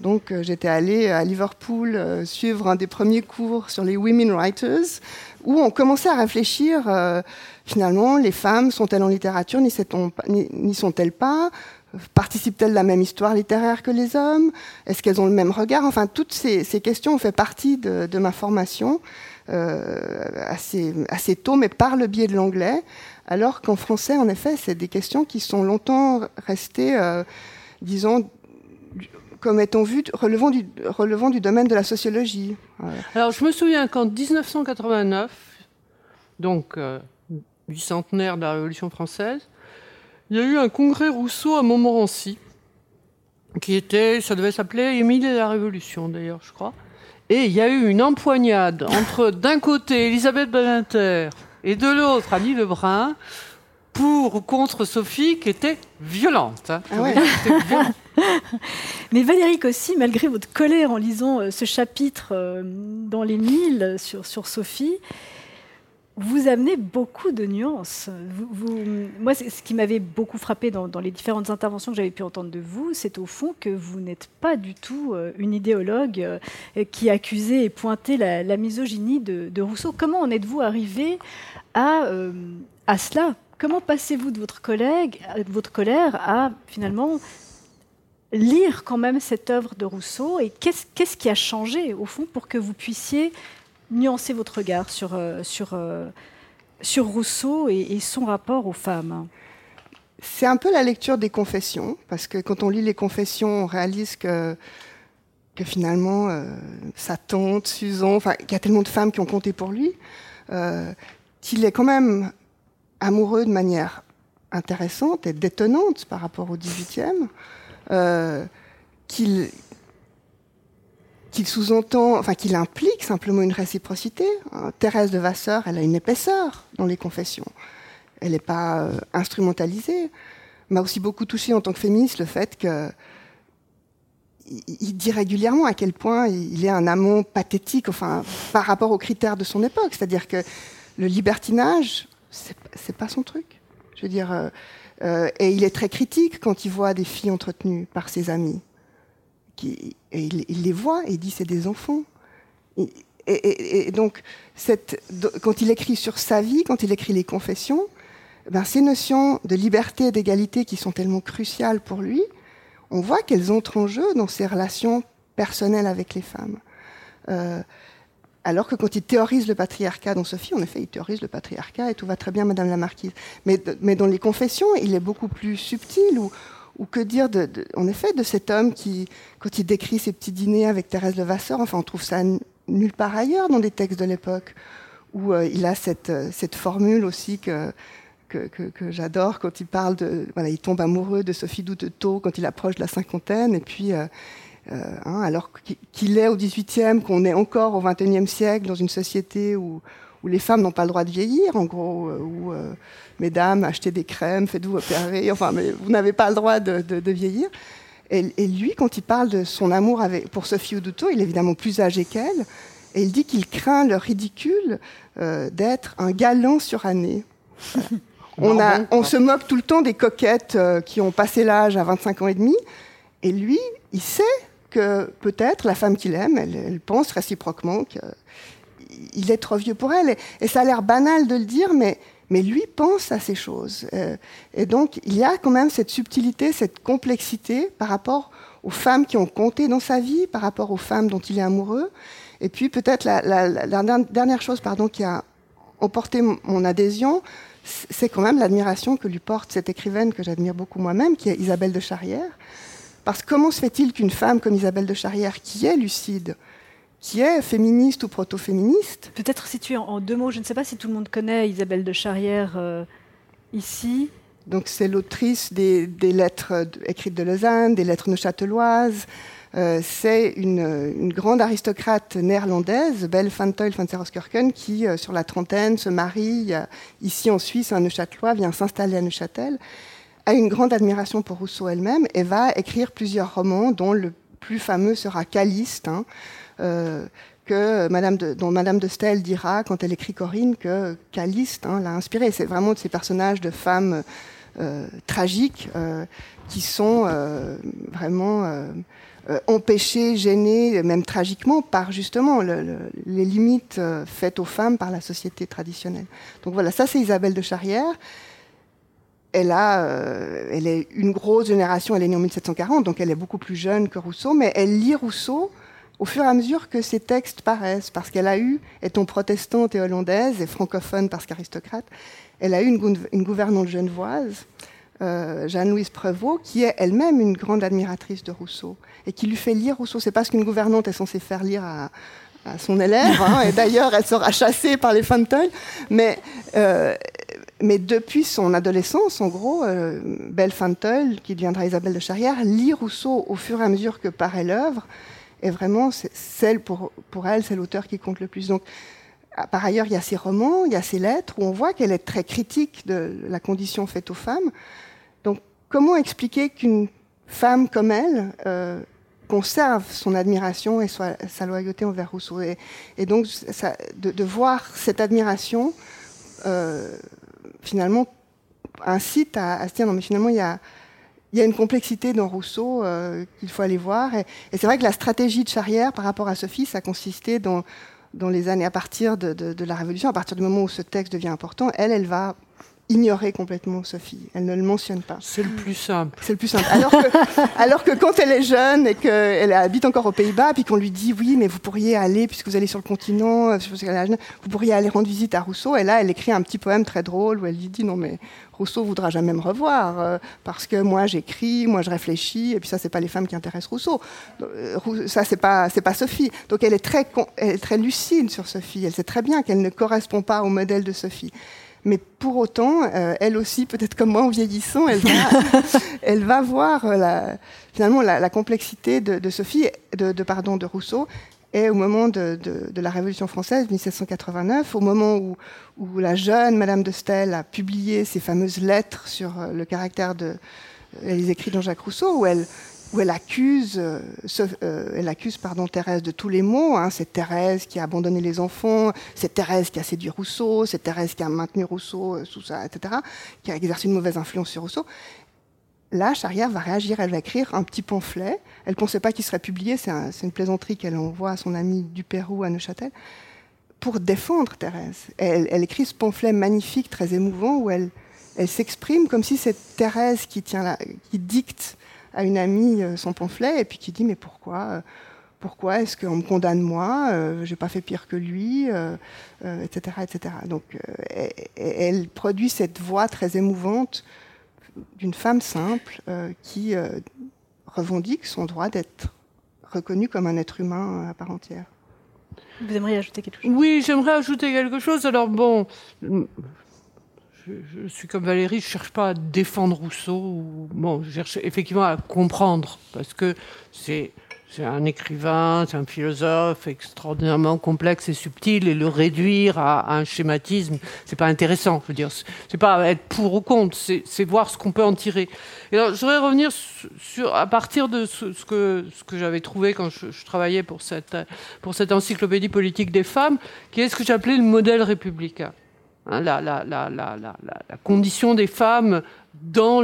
Donc j'étais allée à Liverpool suivre un des premiers cours sur les Women Writers, où on commençait à réfléchir, finalement, les femmes sont-elles en littérature, n'y sont-elles pas? Participent-elles de la même histoire littéraire que les hommes? Est-ce qu'elles ont le même regard? Enfin, toutes ces, questions ont fait partie de, ma formation euh, assez, assez, tôt, mais par le biais de l'anglais. Alors qu'en français, en effet, c'est des questions qui sont longtemps restées, euh, disons, comme étant vu relevant du, du domaine de la sociologie. Alors, je me souviens qu'en 1989, donc euh, bicentenaire de la Révolution française, il y a eu un congrès Rousseau à Montmorency, qui était, ça devait s'appeler Émile et la Révolution d'ailleurs, je crois. Et il y a eu une empoignade entre d'un côté Elisabeth Badinter et de l'autre Annie Lebrun pour ou contre Sophie qui était violente. Hein. Ah Mais Valérie aussi, malgré votre colère en lisant euh, ce chapitre euh, dans les Mille sur, sur Sophie, vous amenez beaucoup de nuances. Moi, ce qui m'avait beaucoup frappé dans, les différentes interventions que j'avais pu entendre de vous, c'est au fond que vous n'êtes pas du tout euh, une idéologue qui accusait et pointait la, misogynie de, Rousseau. Comment en êtes-vous arrivé à, à cela? Comment passez-vous de votre, collègue, votre colère à finalement lire quand même cette œuvre de Rousseau? Et qu'est-ce qui a changé au fond pour que vous puissiez nuancer votre regard sur, euh, sur, euh, sur Rousseau et, son rapport aux femmes. C'est un peu la lecture des confessions, parce que quand on lit les confessions, on réalise que, que finalement, euh, sa tante, Susan, enfin, il y a tellement de femmes qui ont compté pour lui, qu'il est quand même amoureux de manière intéressante et détonnante par rapport au XVIIIe, euh, qu'il qu'il sous-entend, enfin qu'il implique simplement une réciprocité. Hein, Thérèse de Vasseur, elle a une épaisseur dans les confessions. Elle n'est pas euh, instrumentalisée. M'a aussi beaucoup touché en tant que féministe le fait que il dit régulièrement à quel point il est un amant pathétique, enfin, par rapport aux critères de son époque. C'est-à-dire que le libertinage, c'est pas son truc. Je veux dire, euh, euh, et il est très critique quand il voit des filles entretenues par ses amis. Il, les voit et il dit c'est des enfants. Et, donc, quand il écrit sur sa vie, quand il écrit les confessions, ben, ces notions de liberté et d'égalité qui sont tellement cruciales pour lui, on voit qu'elles entrent en jeu dans ses relations personnelles avec les femmes. Euh, alors que quand il théorise le patriarcat dans Sophie, en effet, il théorise le patriarcat et tout va très bien, Madame la Marquise. Mais, dans les confessions, il est beaucoup plus subtil. Ou, que dire, en effet, de cet homme qui, quand il décrit ses petits dîners avec Thérèse Levasseur, enfin, on trouve ça nulle part ailleurs dans des textes de l'époque, où euh, il a cette, euh, formule aussi que, j'adore quand il parle de. Voilà, il tombe amoureux de Sophie Doutetot quand il approche de la cinquantaine, et puis. Euh, hein, alors qu'il est au XVIIIe, qu'on est encore au XXIe siècle dans une société où, les femmes n'ont pas le droit de vieillir, en gros, euh, où, euh, mesdames, achetez des crèmes, faites-vous opérer, enfin, mais vous n'avez pas le droit de, vieillir. Et, lui, quand il parle de son amour avec, pour Sophie Oduto, il est évidemment plus âgé qu'elle, et il dit qu'il craint le ridicule d'être un galant suranné. on, a, on se moque tout le temps des coquettes qui ont passé l'âge à 25 ans et demi, et lui, il sait que peut-être la femme qu'il aime, elle, pense réciproquement qu'il est trop vieux pour elle. Et, ça a l'air banal de le dire, mais, mais lui pense à ces choses. Euh, et donc, il y a quand même cette subtilité, cette complexité par rapport aux femmes qui ont compté dans sa vie, par rapport aux femmes dont il est amoureux. Et puis, peut-être la, dernière chose pardon, qui a emporté mon adhésion, c'est quand même l'admiration que lui porte cette écrivaine que j'admire beaucoup moi-même, qui est Isabelle de Charrière. Parce que comment se fait-il qu'une femme comme Isabelle de Charrière, qui est lucide, qui est féministe ou proto-féministe Peut-être située en, deux mots, je ne sais pas si tout le monde connaît Isabelle de Charrière euh, ici. Donc c'est l'autrice des, lettres écrites de Lausanne, des lettres neuchâteloises. Euh, c'est une, grande aristocrate néerlandaise, Belle van Tuyl van Seroskurken, qui, euh, sur la trentaine, se marie ici en Suisse, un Neuchâtelois, vient s'installer à Neuchâtel a une grande admiration pour Rousseau elle-même et va écrire plusieurs romans, dont le plus fameux sera Caliste, hein, que Madame de, dont Madame de Stel dira quand elle écrit Corinne que Caliste hein, l'a inspiré. C'est vraiment de ces personnages de femmes euh, tragiques euh, qui sont vraiment empêchées, gênées, même tragiquement, par justement les limites faites aux femmes par la société traditionnelle. Donc voilà, ça c'est Isabelle de Charrière elle, a, euh, elle est une grosse génération, elle est née en 1740, donc elle est beaucoup plus jeune que Rousseau, mais elle lit Rousseau au fur et à mesure que ses textes paraissent, parce qu'elle a eu, étant protestante et hollandaise, et francophone parce qu'aristocrate, elle a eu une, gouvernante genevoise, Jeanne-Louise Prévost, qui est elle-même une grande admiratrice de Rousseau et qui lui fait lire Rousseau. C'est pas ce qu'une gouvernante est censée faire lire à, son élève, hein, et d'ailleurs elle sera chassée par les Fanteuil, mais mais depuis son adolescence, en gros, euh, Belle Fanteul, qui deviendra Isabelle de Charrière, lit Rousseau au fur et à mesure que paraît l'œuvre. Et vraiment, celle pour, elle, c'est l'auteur qui compte le plus. Donc, ah, par ailleurs, il y a ses romans, il y a ses lettres, où on voit qu'elle est très critique de la condition faite aux femmes. Donc, comment expliquer qu'une femme comme elle euh, conserve son admiration et sa loyauté envers Rousseau? Et, donc, de, voir cette admiration euh, finalement incite à, se dire non mais finalement il y a, il y a une complexité dans Rousseau euh, qu'il faut aller voir. Et, c'est vrai que la stratégie de Charrière par rapport à Sophie, ça consistait dans, dans les années à partir de, de, la Révolution, à partir du moment où ce texte devient important, elle, elle va ignorer complètement Sophie. Elle ne le mentionne pas. C'est le plus simple. C'est le plus simple. Alors que, alors que quand elle est jeune et qu'elle habite encore aux Pays-Bas, puis qu'on lui dit oui, mais vous pourriez aller, puisque vous allez sur le continent, euh, vous pourriez aller rendre visite à Rousseau. Et là, elle écrit un petit poème très drôle où elle lui dit non, mais Rousseau voudra jamais me revoir euh, parce que moi j'écris, moi je réfléchis, et puis ça c'est pas les femmes qui intéressent Rousseau. Euh, ça c'est pas c'est pas Sophie. Donc elle est très elle est très lucide sur Sophie. Elle sait très bien qu'elle ne correspond pas au modèle de Sophie. Mais pour autant, euh, elle aussi, peut-être comme moi en vieillissant, elle va, elle va voir la, finalement la, complexité de, Sophie, de, pardon, de Rousseau. Et au moment de, la Révolution française, 1789, au moment où, la jeune Madame de Staël a publié ses fameuses lettres sur euh, le caractère de les écrits de Jean-Jacques Rousseau, où elle, accuse, euh, euh, elle accuse pardon, Thérèse de tous les maux. Hein. C'est Thérèse qui a abandonné les enfants, c'est Thérèse qui a séduit Rousseau, c'est Thérèse qui a maintenu Rousseau euh, ça, etc., qui a exercé une mauvaise influence sur Rousseau. Là, Charrière va réagir, elle va écrire un petit pamphlet. Elle ne pensait pas qu'il serait publié, c'est une plaisanterie qu'elle envoie à son ami Dupérou à Neuchâtel, pour défendre Thérèse. Elle, écrit ce pamphlet magnifique, très émouvant, où elle, elle s'exprime comme si c'est Thérèse qui, dicte à une amie euh, son pamphlet et puis qui dit mais pourquoi euh, pourquoi est-ce qu'on me condamne moi euh, J'ai pas fait pire que lui, etc., etc. Donc, elle, produit cette voix très émouvante d'une femme simple qui revendique son droit d'être reconnue comme un être humain à part entière. Vous aimeriez ajouter quelque chose? Oui, j'aimerais ajouter quelque chose. Alors bon, je, suis comme Valérie, je cherche pas à défendre Rousseau. Ou, bon, je cherche effectivement à comprendre parce que c'est c'est un écrivain, c'est un philosophe extraordinairement complexe et subtil, et le réduire à, un schématisme, c'est pas intéressant. Je veux c'est pas être pour ou contre, c'est voir ce qu'on peut en tirer. Et alors, je voudrais revenir à partir de ce, que, j'avais trouvé quand je, travaillais pour cette, pour cette encyclopédie politique des femmes, qui est ce que j'appelais le modèle républicain. Hein, la, la, la, la, condition des femmes dans,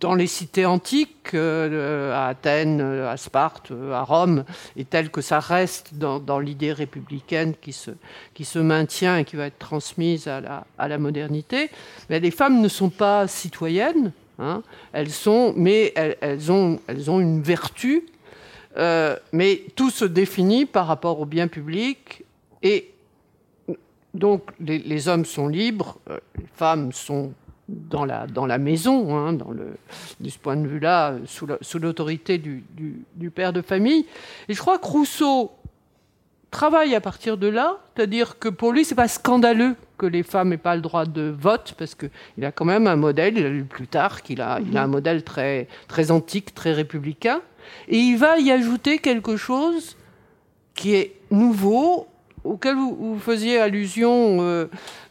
dans les cités antiques, euh, à Athènes, à Sparte, à Rome, est telle que ça reste dans, l'idée républicaine qui se, qui se maintient et qui va être transmise à la, à la modernité. Mais les femmes ne sont pas citoyennes, hein. elles sont, mais elles, ont, elles ont une vertu, euh, mais tout se définit par rapport au bien public et donc les, hommes sont libres, euh, les femmes sont dans la, dans la maison, hein, dans le, de ce point de vue-là, sous l'autorité du, du, père de famille. Et je crois que Rousseau travaille à partir de là, c'est-à-dire que pour lui, c'est pas scandaleux que les femmes n'aient pas le droit de vote, parce qu'il a quand même un modèle, il a lu plus tard qu'il a, il a un modèle très, très antique, très républicain, et il va y ajouter quelque chose qui est nouveau auquel vous, faisiez allusion euh,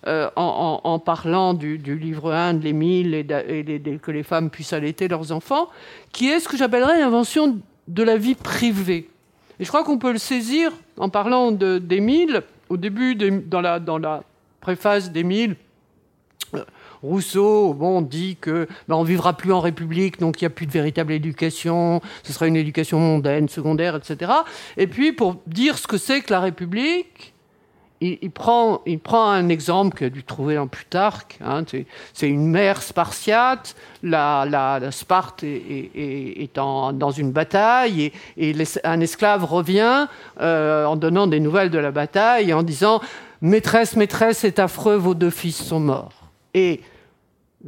euh, en, parlant du, livre 1 de l'Émile et, que les femmes puissent allaiter leurs enfants, qui est ce que j'appellerais l'invention de la vie privée. Et je crois qu'on peut le saisir en parlant d'Émile, au début, dans la, dans la préface d'Émile, Rousseau, bon, dit que ben, on vivra plus en République, donc il n'y a plus de véritable éducation, ce sera une éducation mondaine, secondaire, etc. Et puis, pour dire ce que c'est que la République, il, prend, il prend un exemple qu'il a dû trouver dans Plutarque. Hein, c'est une mer spartiate. La, la, Sparte est, dans une bataille et, un esclave revient euh, en donnant des nouvelles de la bataille et en disant Maîtresse, maîtresse, c'est affreux, vos deux fils sont morts. Et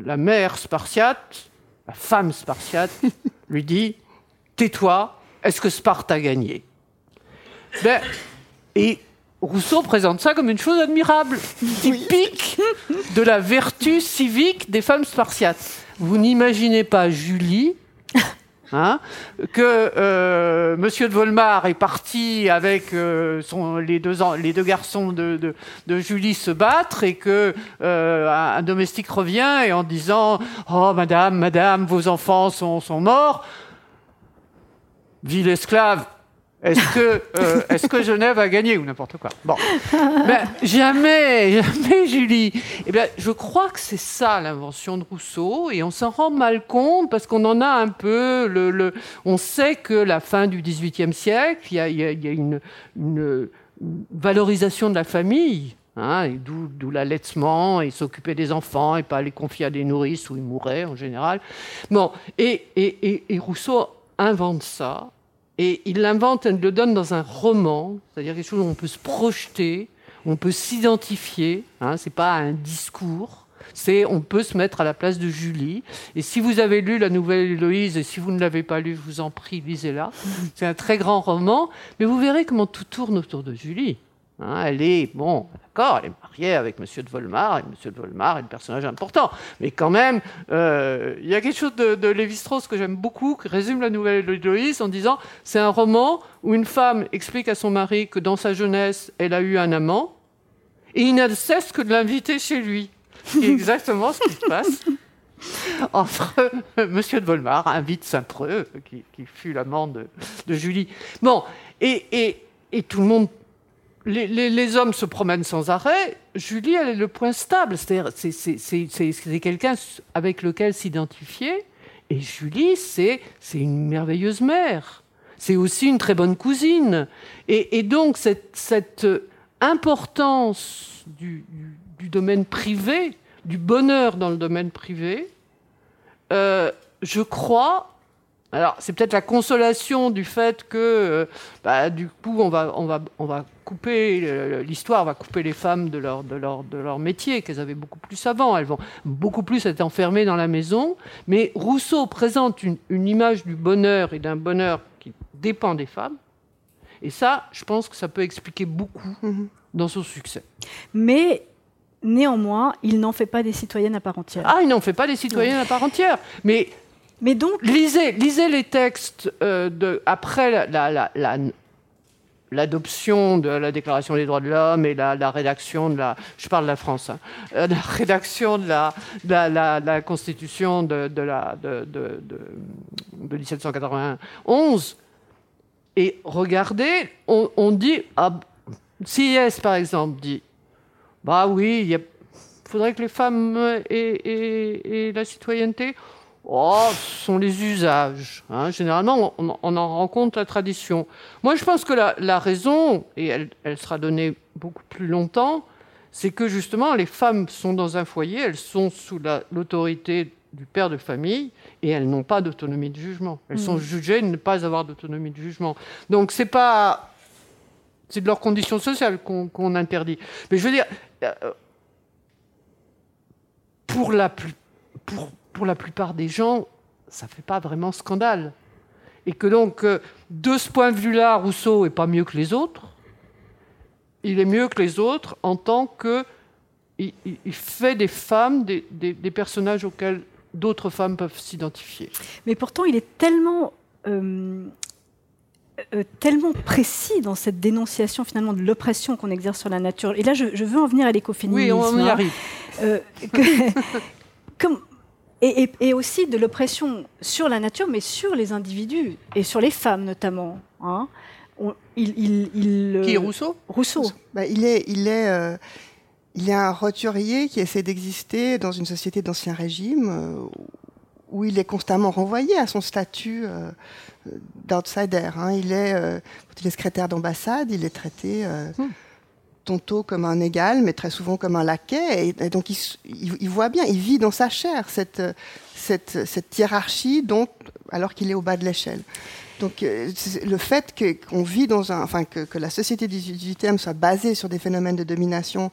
la mère spartiate, la femme spartiate, lui dit Tais-toi, est-ce que Sparte a gagné? Ben, Et Rousseau présente ça comme une chose admirable, typique de la vertu civique des femmes spartiates. Vous n'imaginez pas Julie Hein, que euh, Monsieur de Volmar est parti avec euh, les, deux, garçons de, Julie se battre et que euh, un, domestique revient et en disant Oh Madame, Madame, vos enfants sont, sont morts. Ville esclave, est-ce que, euh, est que Genève a gagné ou n'importe quoi? Bon, ben, jamais, jamais, Julie. Eh bien, je crois que c'est ça l'invention de Rousseau, et on s'en rend mal compte parce qu'on en a un peu. Le, le, on sait que la fin du XVIIIe siècle, il y a, il y a une, une, valorisation de la famille. Hein, d'où l'allaitement, et s'occuper des enfants, et pas les confier à des nourrices où ils mouraient en général. Bon, et, et, et, et Rousseau invente ça et il l'invente, il le donne dans un roman, c'est-à-dire quelque chose où on peut se projeter, on peut s'identifier. Hein, c'est pas un discours. C'est on peut se mettre à la place de Julie. Et si vous avez lu la Nouvelle Héloïse, et si vous ne l'avez pas lu, je vous en prie, lisez-la. C'est un très grand roman, mais vous verrez comment tout tourne autour de Julie. Hein, elle est, bon, d'accord, elle est mariée avec Monsieur de Volmar, et Monsieur de Volmar est un personnage important. Mais quand même, euh, il y a quelque chose de, Lévi-Strauss que j'aime beaucoup, qui résume la nouvelle de en disant c'est un roman où une femme explique à son mari que dans sa jeunesse, elle a eu un amant, et il n'a cesse que de l'inviter chez lui. C'est exactement ce qui se passe. Entre Monsieur de Volmar invite Saint-Preux, qui, fut l'amant de, Julie. Bon, et, et tout le monde les, hommes se promènent sans arrêt. Julie, elle est le point stable. C'est quelqu'un avec lequel s'identifier. Et Julie, c'est une merveilleuse mère. C'est aussi une très bonne cousine. Et, donc, cette, importance du, domaine privé, du bonheur dans le domaine privé, euh, je crois, alors, c'est peut-être la consolation du fait que, euh, bah, du coup, on va, on va, on va couper, l'histoire va couper les femmes de leur, de leur, de leur métier, qu'elles avaient beaucoup plus avant. Elles vont beaucoup plus être enfermées dans la maison. Mais Rousseau présente une, image du bonheur et d'un bonheur qui dépend des femmes. Et ça, je pense que ça peut expliquer beaucoup mhm. dans son succès. Mais néanmoins, il n'en fait pas des citoyennes à part entière. Ah, il n'en fait pas des citoyennes à part entière. Mais mais donc, lisez, lisez les textes euh, de, après l'adoption de la Déclaration des droits de l'homme et la, rédaction de la, je parle de la France, hein, euh, la rédaction de la, Constitution de, 1791. Et regardez, on, dit, ah, CIS par exemple dit, bah oui, il faudrait que les femmes aient la citoyenneté. Oh, ce sont les usages. Hein. Généralement, on, en rend compte la tradition. Moi, je pense que la, raison, et elle, sera donnée beaucoup plus longtemps, c'est que justement, les femmes sont dans un foyer, elles sont sous l'autorité du père de famille et elles n'ont pas d'autonomie de jugement. Elles sont mmh. jugées de ne pas avoir d'autonomie de jugement. Donc, c'est pas. C'est de leur condition sociale qu'on interdit. Mais je veux dire, euh, pour la plus. Pour, pour la plupart des gens, ça ne fait pas vraiment scandale. Et que donc, euh, de ce point de vue-là, Rousseau n'est pas mieux que les autres. Il est mieux que les autres en tant que il, fait des femmes des, personnages auxquels d'autres femmes peuvent s'identifier. Mais pourtant, il est tellement euh, euh, tellement précis dans cette dénonciation finalement de l'oppression qu'on exerce sur la nature. Et là, je, veux en venir à l'écoféminisme. Oui, on y arrive. comme, et, aussi de l'oppression sur la nature, mais sur les individus et sur les femmes notamment. Hein. il, il, qui est Rousseau? Rousseau. Bah, il est, il est, euh, il est un roturier qui essaie d'exister dans une société d'ancien régime euh, où il est constamment renvoyé à son statut euh, d'outsider. Hein. Il est, quand il est secrétaire d'ambassade, il est traité. Hmm tantôt comme un égal, mais très souvent comme un laquais. Et, donc, il, voit bien, il vit dans sa chair cette, cette, cette hiérarchie, dont, alors qu'il est au bas de l'échelle. Donc, euh, le fait qu'on vit dans un, enfin, que, que, la société du 18e soit basée sur des phénomènes de domination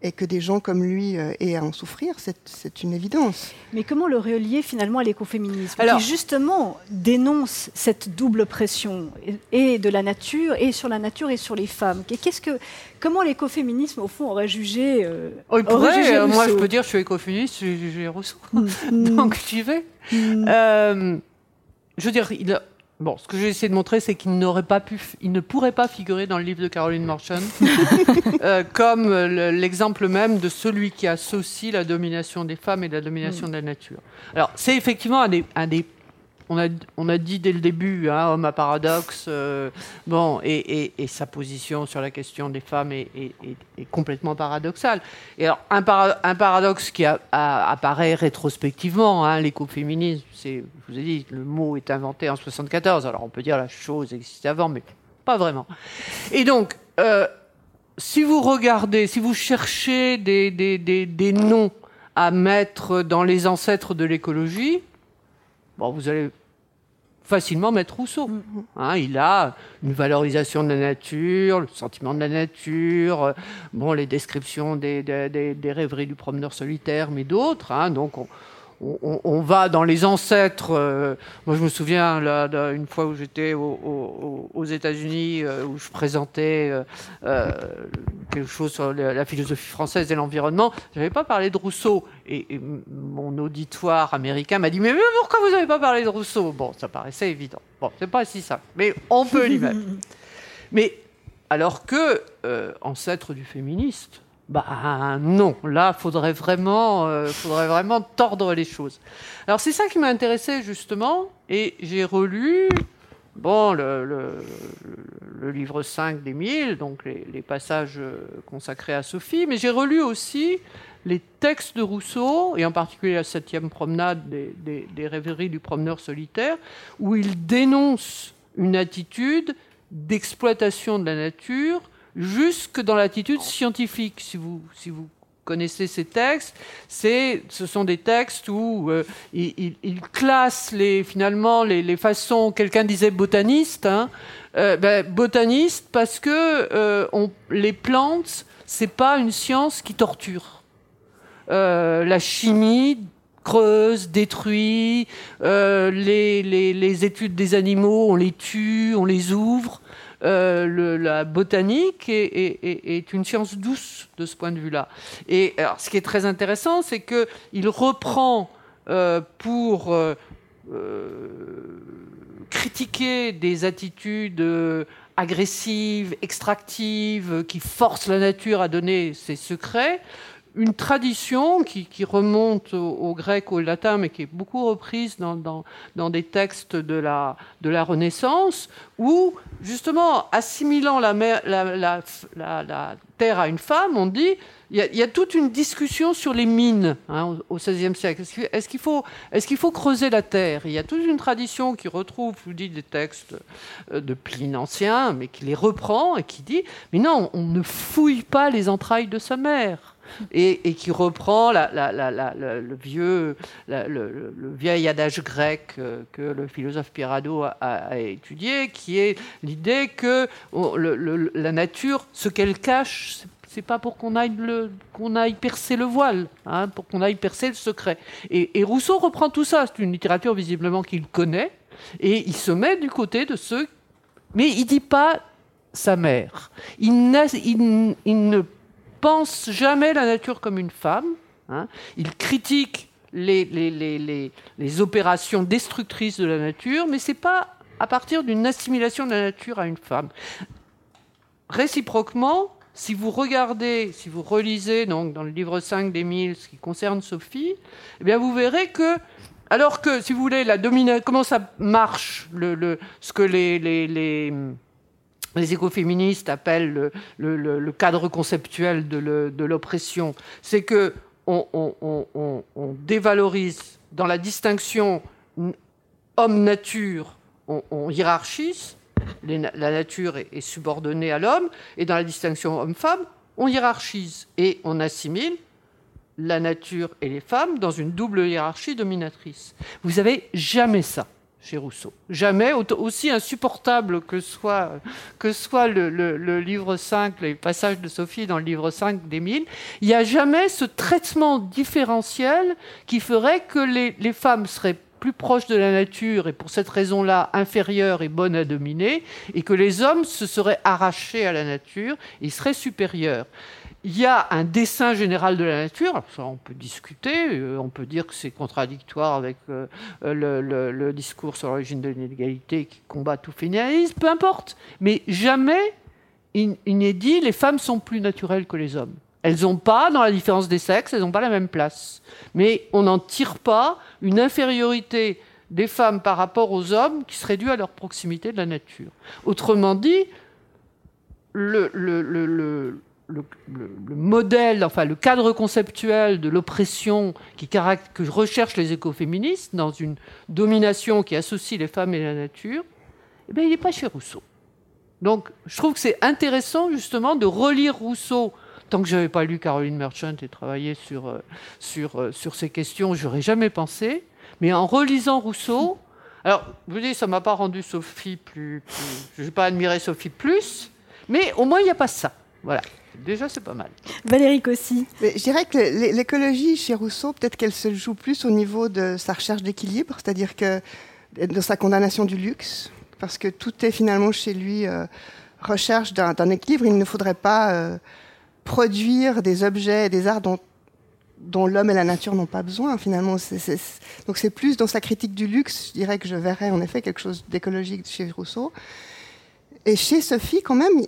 et que des gens comme lui euh, aient à en souffrir, c'est une évidence. Mais comment le relier finalement à l'écoféminisme qui justement dénonce cette double pression et de la nature et sur la nature et sur les femmes? Qu'est-ce que comment l'écoféminisme au fond aurait jugé, euh, oh, euh Moi, je peux dire, je suis écoféministe, j'ai Rousseau, mm. donc j'y vais. Mm. Euh, je veux dire, il a, Bon, ce que j'ai essayé de montrer, c'est qu'il n'aurait pas pu, il ne pourrait pas figurer dans le livre de Caroline Marchand euh, comme euh, l'exemple même de celui qui associe la domination des femmes et la domination mm. de la nature. Alors, c'est effectivement un des, un des on a, on a dit dès le début, hein, homme à paradoxe, euh, bon, et, sa position sur la question des femmes est, complètement paradoxale. Et alors, un, un paradoxe qui apparaît rétrospectivement, hein, l'écoféminisme, c'est, je vous ai dit, le mot est inventé en 74, alors on peut dire la chose existait avant, mais pas vraiment. Et donc, euh, si vous regardez, si vous cherchez des, des, des noms à mettre dans les ancêtres de l'écologie, bon, vous allez facilement mettre Rousseau. Mm, mm. Hein, il a une valorisation de la nature, le sentiment de la nature, euh, bon, les descriptions des, des, rêveries du promeneur solitaire, mais d'autres. Hein, donc, on, on, va dans les ancêtres. Euh, moi, je me souviens là, une fois où j'étais aux États-Unis, euh, où je présentais euh, quelque chose sur la, philosophie française et l'environnement. Je n'avais pas parlé de Rousseau. Et, mon auditoire américain m'a dit Mais, pourquoi vous n'avez pas parlé de Rousseau? Bon, ça paraissait évident. Bon, c'est pas si simple, mais on peut l'imaginer. mais alors que, ancêtre du féministe, bah non, là, faudrait vraiment, euh, faudrait vraiment tordre les choses. Alors c'est ça qui m'a intéressé justement, et j'ai relu, bon, le, livre 5 d'Émile, donc les, passages euh, consacrés à Sophie, mais j'ai relu aussi les textes de Rousseau, et en particulier la septième promenade des rêveries du promeneur solitaire, où il dénonce une attitude d'exploitation de la nature jusque dans l'attitude scientifique, si vous, si vous connaissez ces textes, c'est, ce sont des textes où euh, il, les, finalement les, façons, quelqu'un disait botaniste, hein, euh, ben, botaniste parce que euh, les plantes, c'est pas une science qui torture. la chimie creuse, détruit, les, les, les, études des animaux, on les tue, on les ouvre. Euh, la botanique est, une science douce de ce point de vue-là. Et alors, ce qui est très intéressant, c'est qu'il reprend euh, pour euh, critiquer des attitudes agressives, extractives, qui forcent la nature à donner ses secrets, une tradition qui, remonte au, grec, au latin, mais qui est beaucoup reprise dans, des textes de la, Renaissance, où, justement, assimilant la, terre à une femme, on dit il y, a, toute une discussion sur les mines hein, au XVIe siècle. Est-ce qu'il faut, est qu'il faut, creuser la terre? Il y a toute une tradition qui retrouve, je vous dis, des textes euh, de Pline ancien, mais qui les reprend et qui dit mais non, on ne fouille pas les entrailles de sa mère et, qui reprend le, vieux, le, vieil adage grec euh, que le philosophe Pirado a, étudié, qui est l'idée que la nature, ce qu'elle cache, c'est pas pour qu'on aille, percer le voile, hein, pour qu'on aille percer le secret. Et, Rousseau reprend tout ça. C'est une littérature visiblement qu'il connaît, et il se met du côté de ceux. Mais il dit pas sa mère. Il ne pense jamais la nature comme une femme. Hein. Il critique les, les, opérations destructrices de la nature, mais ce n'est pas à partir d'une assimilation de la nature à une femme. Réciproquement, si vous regardez, si vous relisez donc, dans le livre 5 d'Émile ce qui concerne Sophie, eh bien vous verrez que, alors que, si vous voulez, la domination, comment ça marche, le, ce que les, les les écoféministes appellent le, cadre conceptuel de l'oppression, c'est que on, dévalorise dans la distinction homme-nature, on, hiérarchise, la nature est, subordonnée à l'homme, et dans la distinction homme-femme, on hiérarchise et on assimile la nature et les femmes dans une double hiérarchie dominatrice. Vous n'avez jamais ça chez Rousseau. Jamais, aussi insupportable que soit, que soit le, livre 5, les passages de Sophie dans le livre 5 d'Émile, il n'y a jamais ce traitement différentiel qui ferait que les, les femmes seraient plus proches de la nature et pour cette raison-là inférieures et bonnes à dominer, et que les hommes se seraient arrachés à la nature et seraient supérieurs il y a un dessin général de la nature, ça on peut discuter, euh, on peut dire que c'est contradictoire avec euh, le, discours sur l'origine de l'inégalité qui combat tout féminisme, peu importe. Mais jamais il, n'est dit les femmes sont plus naturelles que les hommes. Elles n'ont pas, dans la différence des sexes, elles n'ont pas la même place. Mais on n'en tire pas une infériorité des femmes par rapport aux hommes qui serait due à leur proximité de la nature. Autrement dit, le, modèle, enfin le cadre conceptuel de l'oppression que recherchent les écoféministes dans une domination qui associe les femmes et la nature, eh bien, il n'est pas chez Rousseau. Donc, je trouve que c'est intéressant justement de relire Rousseau. Tant que je n'avais pas lu Caroline Merchant et travaillé sur, euh, sur, euh, sur ces questions, j'aurais jamais pensé. Mais en relisant Rousseau, alors, vous dites, ça m'a pas rendu Sophie plus. plus je n'ai pas admiré Sophie plus, mais au moins, il n'y a pas ça. Voilà. Déjà, c'est pas mal. Valérie aussi. je dirais que l'écologie chez Rousseau, peut-être qu'elle se joue plus au niveau de sa recherche d'équilibre, c'est-à-dire que de sa condamnation du luxe, parce que tout est finalement chez lui euh, recherche d'un équilibre. Il ne faudrait pas euh, produire des objets et des arts dont, dont l'homme et la nature n'ont pas besoin, finalement. donc c'est plus dans sa critique du luxe, je dirais que je verrais en effet quelque chose d'écologique chez Rousseau. Et chez Sophie, quand même,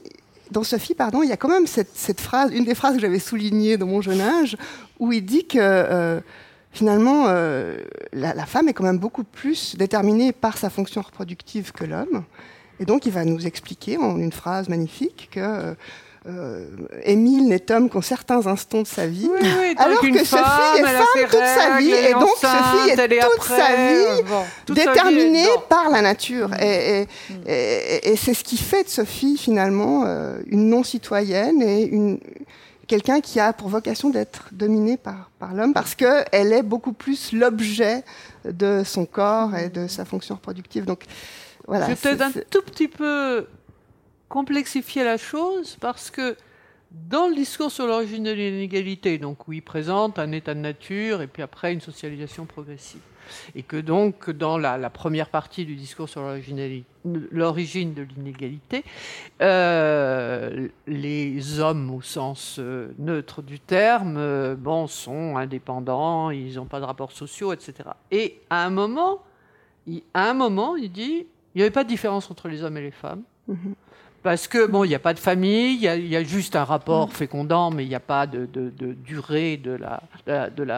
dans Sophie, pardon, il y a quand même cette, phrase, une des phrases que j'avais soulignées dans mon jeune âge, où il dit que euh, finalement, euh, la, femme est quand même beaucoup plus déterminée par sa fonction reproductive que l'homme. Et donc, il va nous expliquer en une phrase magnifique que euh, Émile n'est homme qu'en certains instants de sa vie, alors que Sophie est femme toute sa vie, et donc Sophie est toute sa vie déterminée par la nature. Et, c'est ce qui fait de Sophie finalement euh, une non-citoyenne et une quelqu'un qui a pour vocation d'être dominée par, par l'homme parce qu'elle est beaucoup plus l'objet de son corps et de sa fonction reproductive. Donc, voilà. C'est peut-être un tout petit peu complexifier la chose parce que dans le discours sur l'origine de l'inégalité, donc où il présente un état de nature et puis après une socialisation progressive, et que donc dans la, première partie du discours sur l'origine de l'inégalité, euh, les hommes au sens euh, neutre du terme, euh, sont indépendants, ils n'ont pas de rapports sociaux, etc. Et à un moment, il, à un moment, il dit, il n'y avait pas de différence entre les hommes et les femmes. Mm-hmm. Parce que, bon, il n'y a pas de famille, il y, a juste un rapport mm. fécondant, mais il n'y a pas de, durée de la, de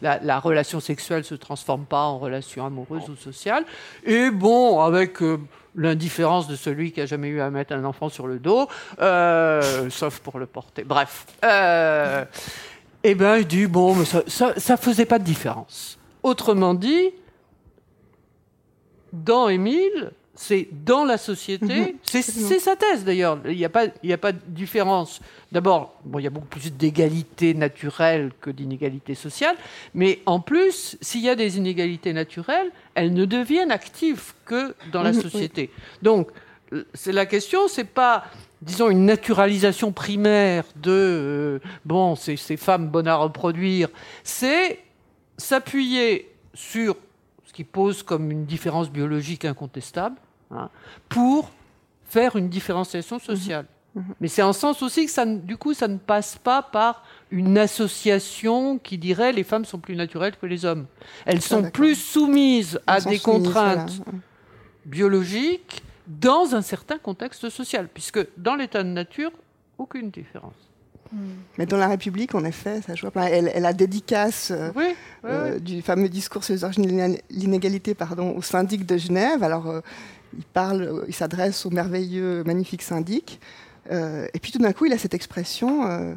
la, relation sexuelle ne se transforme pas en relation amoureuse ou sociale. Et bon, avec euh, l'indifférence de celui qui a jamais eu à mettre un enfant sur le dos, euh, sauf pour le porter. Bref. Euh, eh bien, il dit, bon, mais ça ne faisait pas de différence. Autrement dit, dans Émile, c'est dans la société. Mhm. c'est sa thèse d'ailleurs. Il n'y a, pas, a pas de différence. D'abord, bon, il y a beaucoup plus d'égalité naturelle que d'inégalité sociale. Mais en plus, s'il y a des inégalités naturelles, elles ne deviennent actives que dans la mhm, société. Donc, c'est la question, c'est pas disons une naturalisation primaire de euh, bon ces, ces femmes bonnes à reproduire, c'est s'appuyer sur ce qui pose comme une différence biologique incontestable, hein, pour faire une différenciation sociale. Mhm. Mhm. Mais c'est en sens aussi que ça, du coup, ça ne passe pas par une association qui dirait les femmes sont plus naturelles que les hommes. Elles ah, sont plus soumises à des contraintes biologiques dans un certain contexte social, puisque dans l'état de nature, aucune différence. Mm. Mais dans la République, en effet, ça joue. Elle, elle a dédicace euh, euh, du fameux discours sur les origines de l'inégalité pardon, au syndic de Genève. Alors, euh, il parle, il s'adresse au merveilleux, magnifique syndic. et puis tout d'un coup, il a cette expression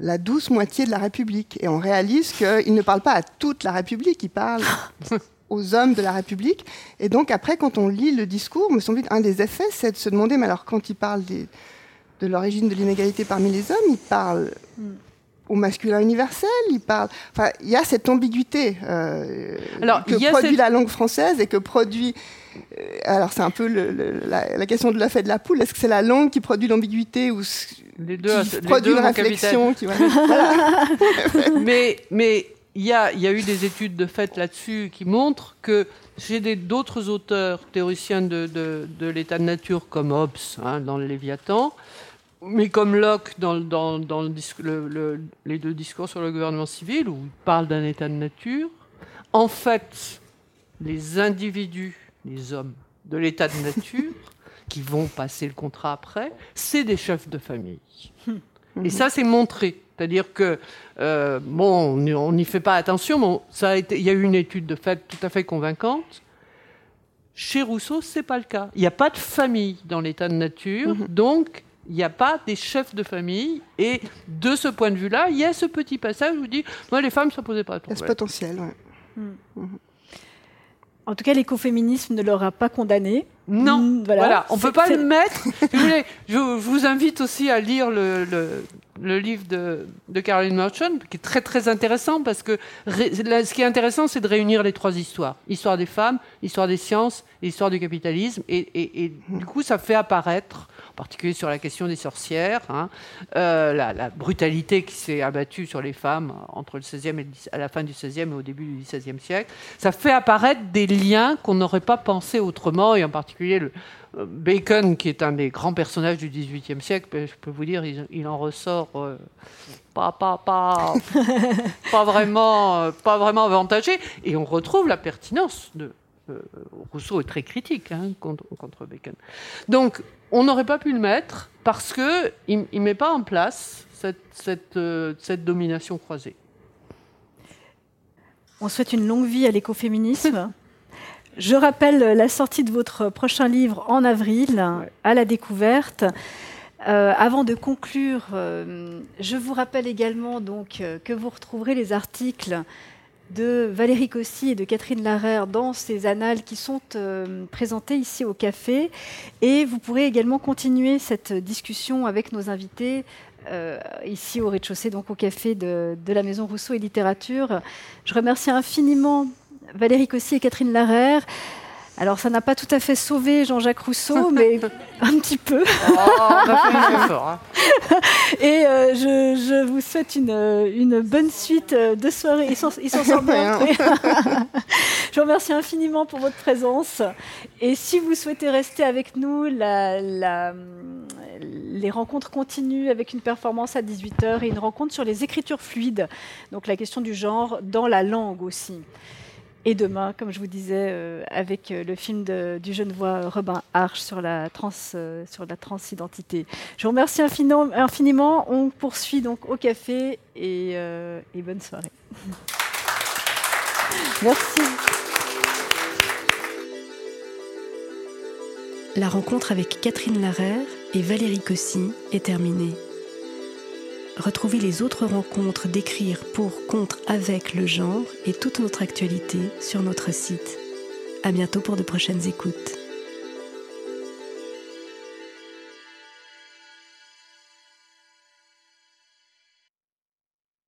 la douce moitié de la République. Et on réalise qu'il ne parle pas à toute la République, il parle aux hommes de la République. Et donc après, quand on lit le discours, me semble un des effets, c'est de se demander, mais alors quand il parle des, de l'origine de l'inégalité parmi les hommes, il parle au masculin universel, il parle. Enfin, il y a cette ambiguïté euh, que produit la langue française et que produit. Euh, alors, c'est un peu la, question de l'œuf et de la poule. Est-ce que c'est la langue qui produit l'ambiguïté ou les deux, qui produit une réflexion qui, Mais mais il y a, y a eu des études de fait là-dessus qui montrent que chez d'autres auteurs théoriciens de, de, l'état de nature comme Hobbes hein, dans le Léviathan, mais comme Locke dans, dans, dans le, les deux discours sur le gouvernement civil, où il parle d'un état de nature, en fait, les individus, les hommes de l'état de nature, qui vont passer le contrat après, c'est des chefs de famille. Et ça, c'est montré. C'est-à-dire que, euh, bon, on n'y fait pas attention, mais ça a été, il y a eu une étude de fait tout à fait convaincante. Chez Rousseau, c'est pas le cas. Il n'y a pas de famille dans l'état de nature, mhm. donc il n'y a pas des chefs de famille. Et de ce point de vue-là, il y a ce petit passage où il dit moi, les femmes, ça ne posait pas. Il y a ce potentiel, oui. Hmm. Mhm. En tout cas, l'écoféminisme ne l'aura pas condamné. Non, hmm, voilà. on ne peut pas le mettre. je, vous invite aussi à lire le, le, livre de, Caroline Merchant, qui est très très intéressant, parce que ce qui est intéressant, c'est de réunir les trois histoires. Histoire des femmes, histoire des sciences histoire du capitalisme. Et, du coup, ça fait apparaître particulier sur la question des sorcières, hein. euh, la, brutalité qui s'est abattue sur les femmes entre le 16e et à la fin du 16e et au début du 16e siècle, ça fait apparaître des liens qu'on n'aurait pas pensé autrement, et en particulier le, Bacon, qui est un des grands personnages du XVIIIe siècle, ben, je peux vous dire, il, en ressort euh, pas, pas, pas, pas, vraiment, pas vraiment avantagé, et on retrouve la pertinence de, Rousseau est très critique hein, contre, contre, Bacon. Donc, on n'aurait pas pu le mettre parce qu'il ne met pas en place cette, euh, cette, domination croisée. On souhaite une longue vie à l'écoféminisme. Je rappelle la sortie de votre prochain livre en avril, à la découverte. Euh, avant de conclure, euh, je vous rappelle également donc que vous retrouverez les articles de Valérie Cossy et de Catherine Larère dans ces annales qui sont euh, présentées ici au café. Et vous pourrez également continuer cette discussion avec nos invités euh, ici au rez-de-chaussée, donc au café de, de, la Maison Rousseau et Littérature. Je remercie infiniment Valérie Cossy et Catherine Larère. Alors, ça n'a pas tout à fait sauvé Jean-Jacques Rousseau, mais un petit peu. Oh, hein. Et euh, je, vous souhaite une, bonne suite de soirée. Ils s'en sortent bien. je vous remercie infiniment pour votre présence. Et si vous souhaitez rester avec nous, les rencontres continuent avec une performance à 18h et une rencontre sur les écritures fluides, donc la question du genre dans la langue aussi. Et demain, comme je vous disais, euh, avec euh, le film du jeune voix Robin Arch sur la, trans, euh, sur la transidentité. Je vous remercie infiniment. On poursuit donc au café et, et bonne soirée. Merci. La rencontre avec Catherine Larère et Valérie Cossy est terminée. Retrouvez les autres rencontres d'écrire pour, contre, avec le genre et toute notre actualité sur notre site. À bientôt pour de prochaines écoutes.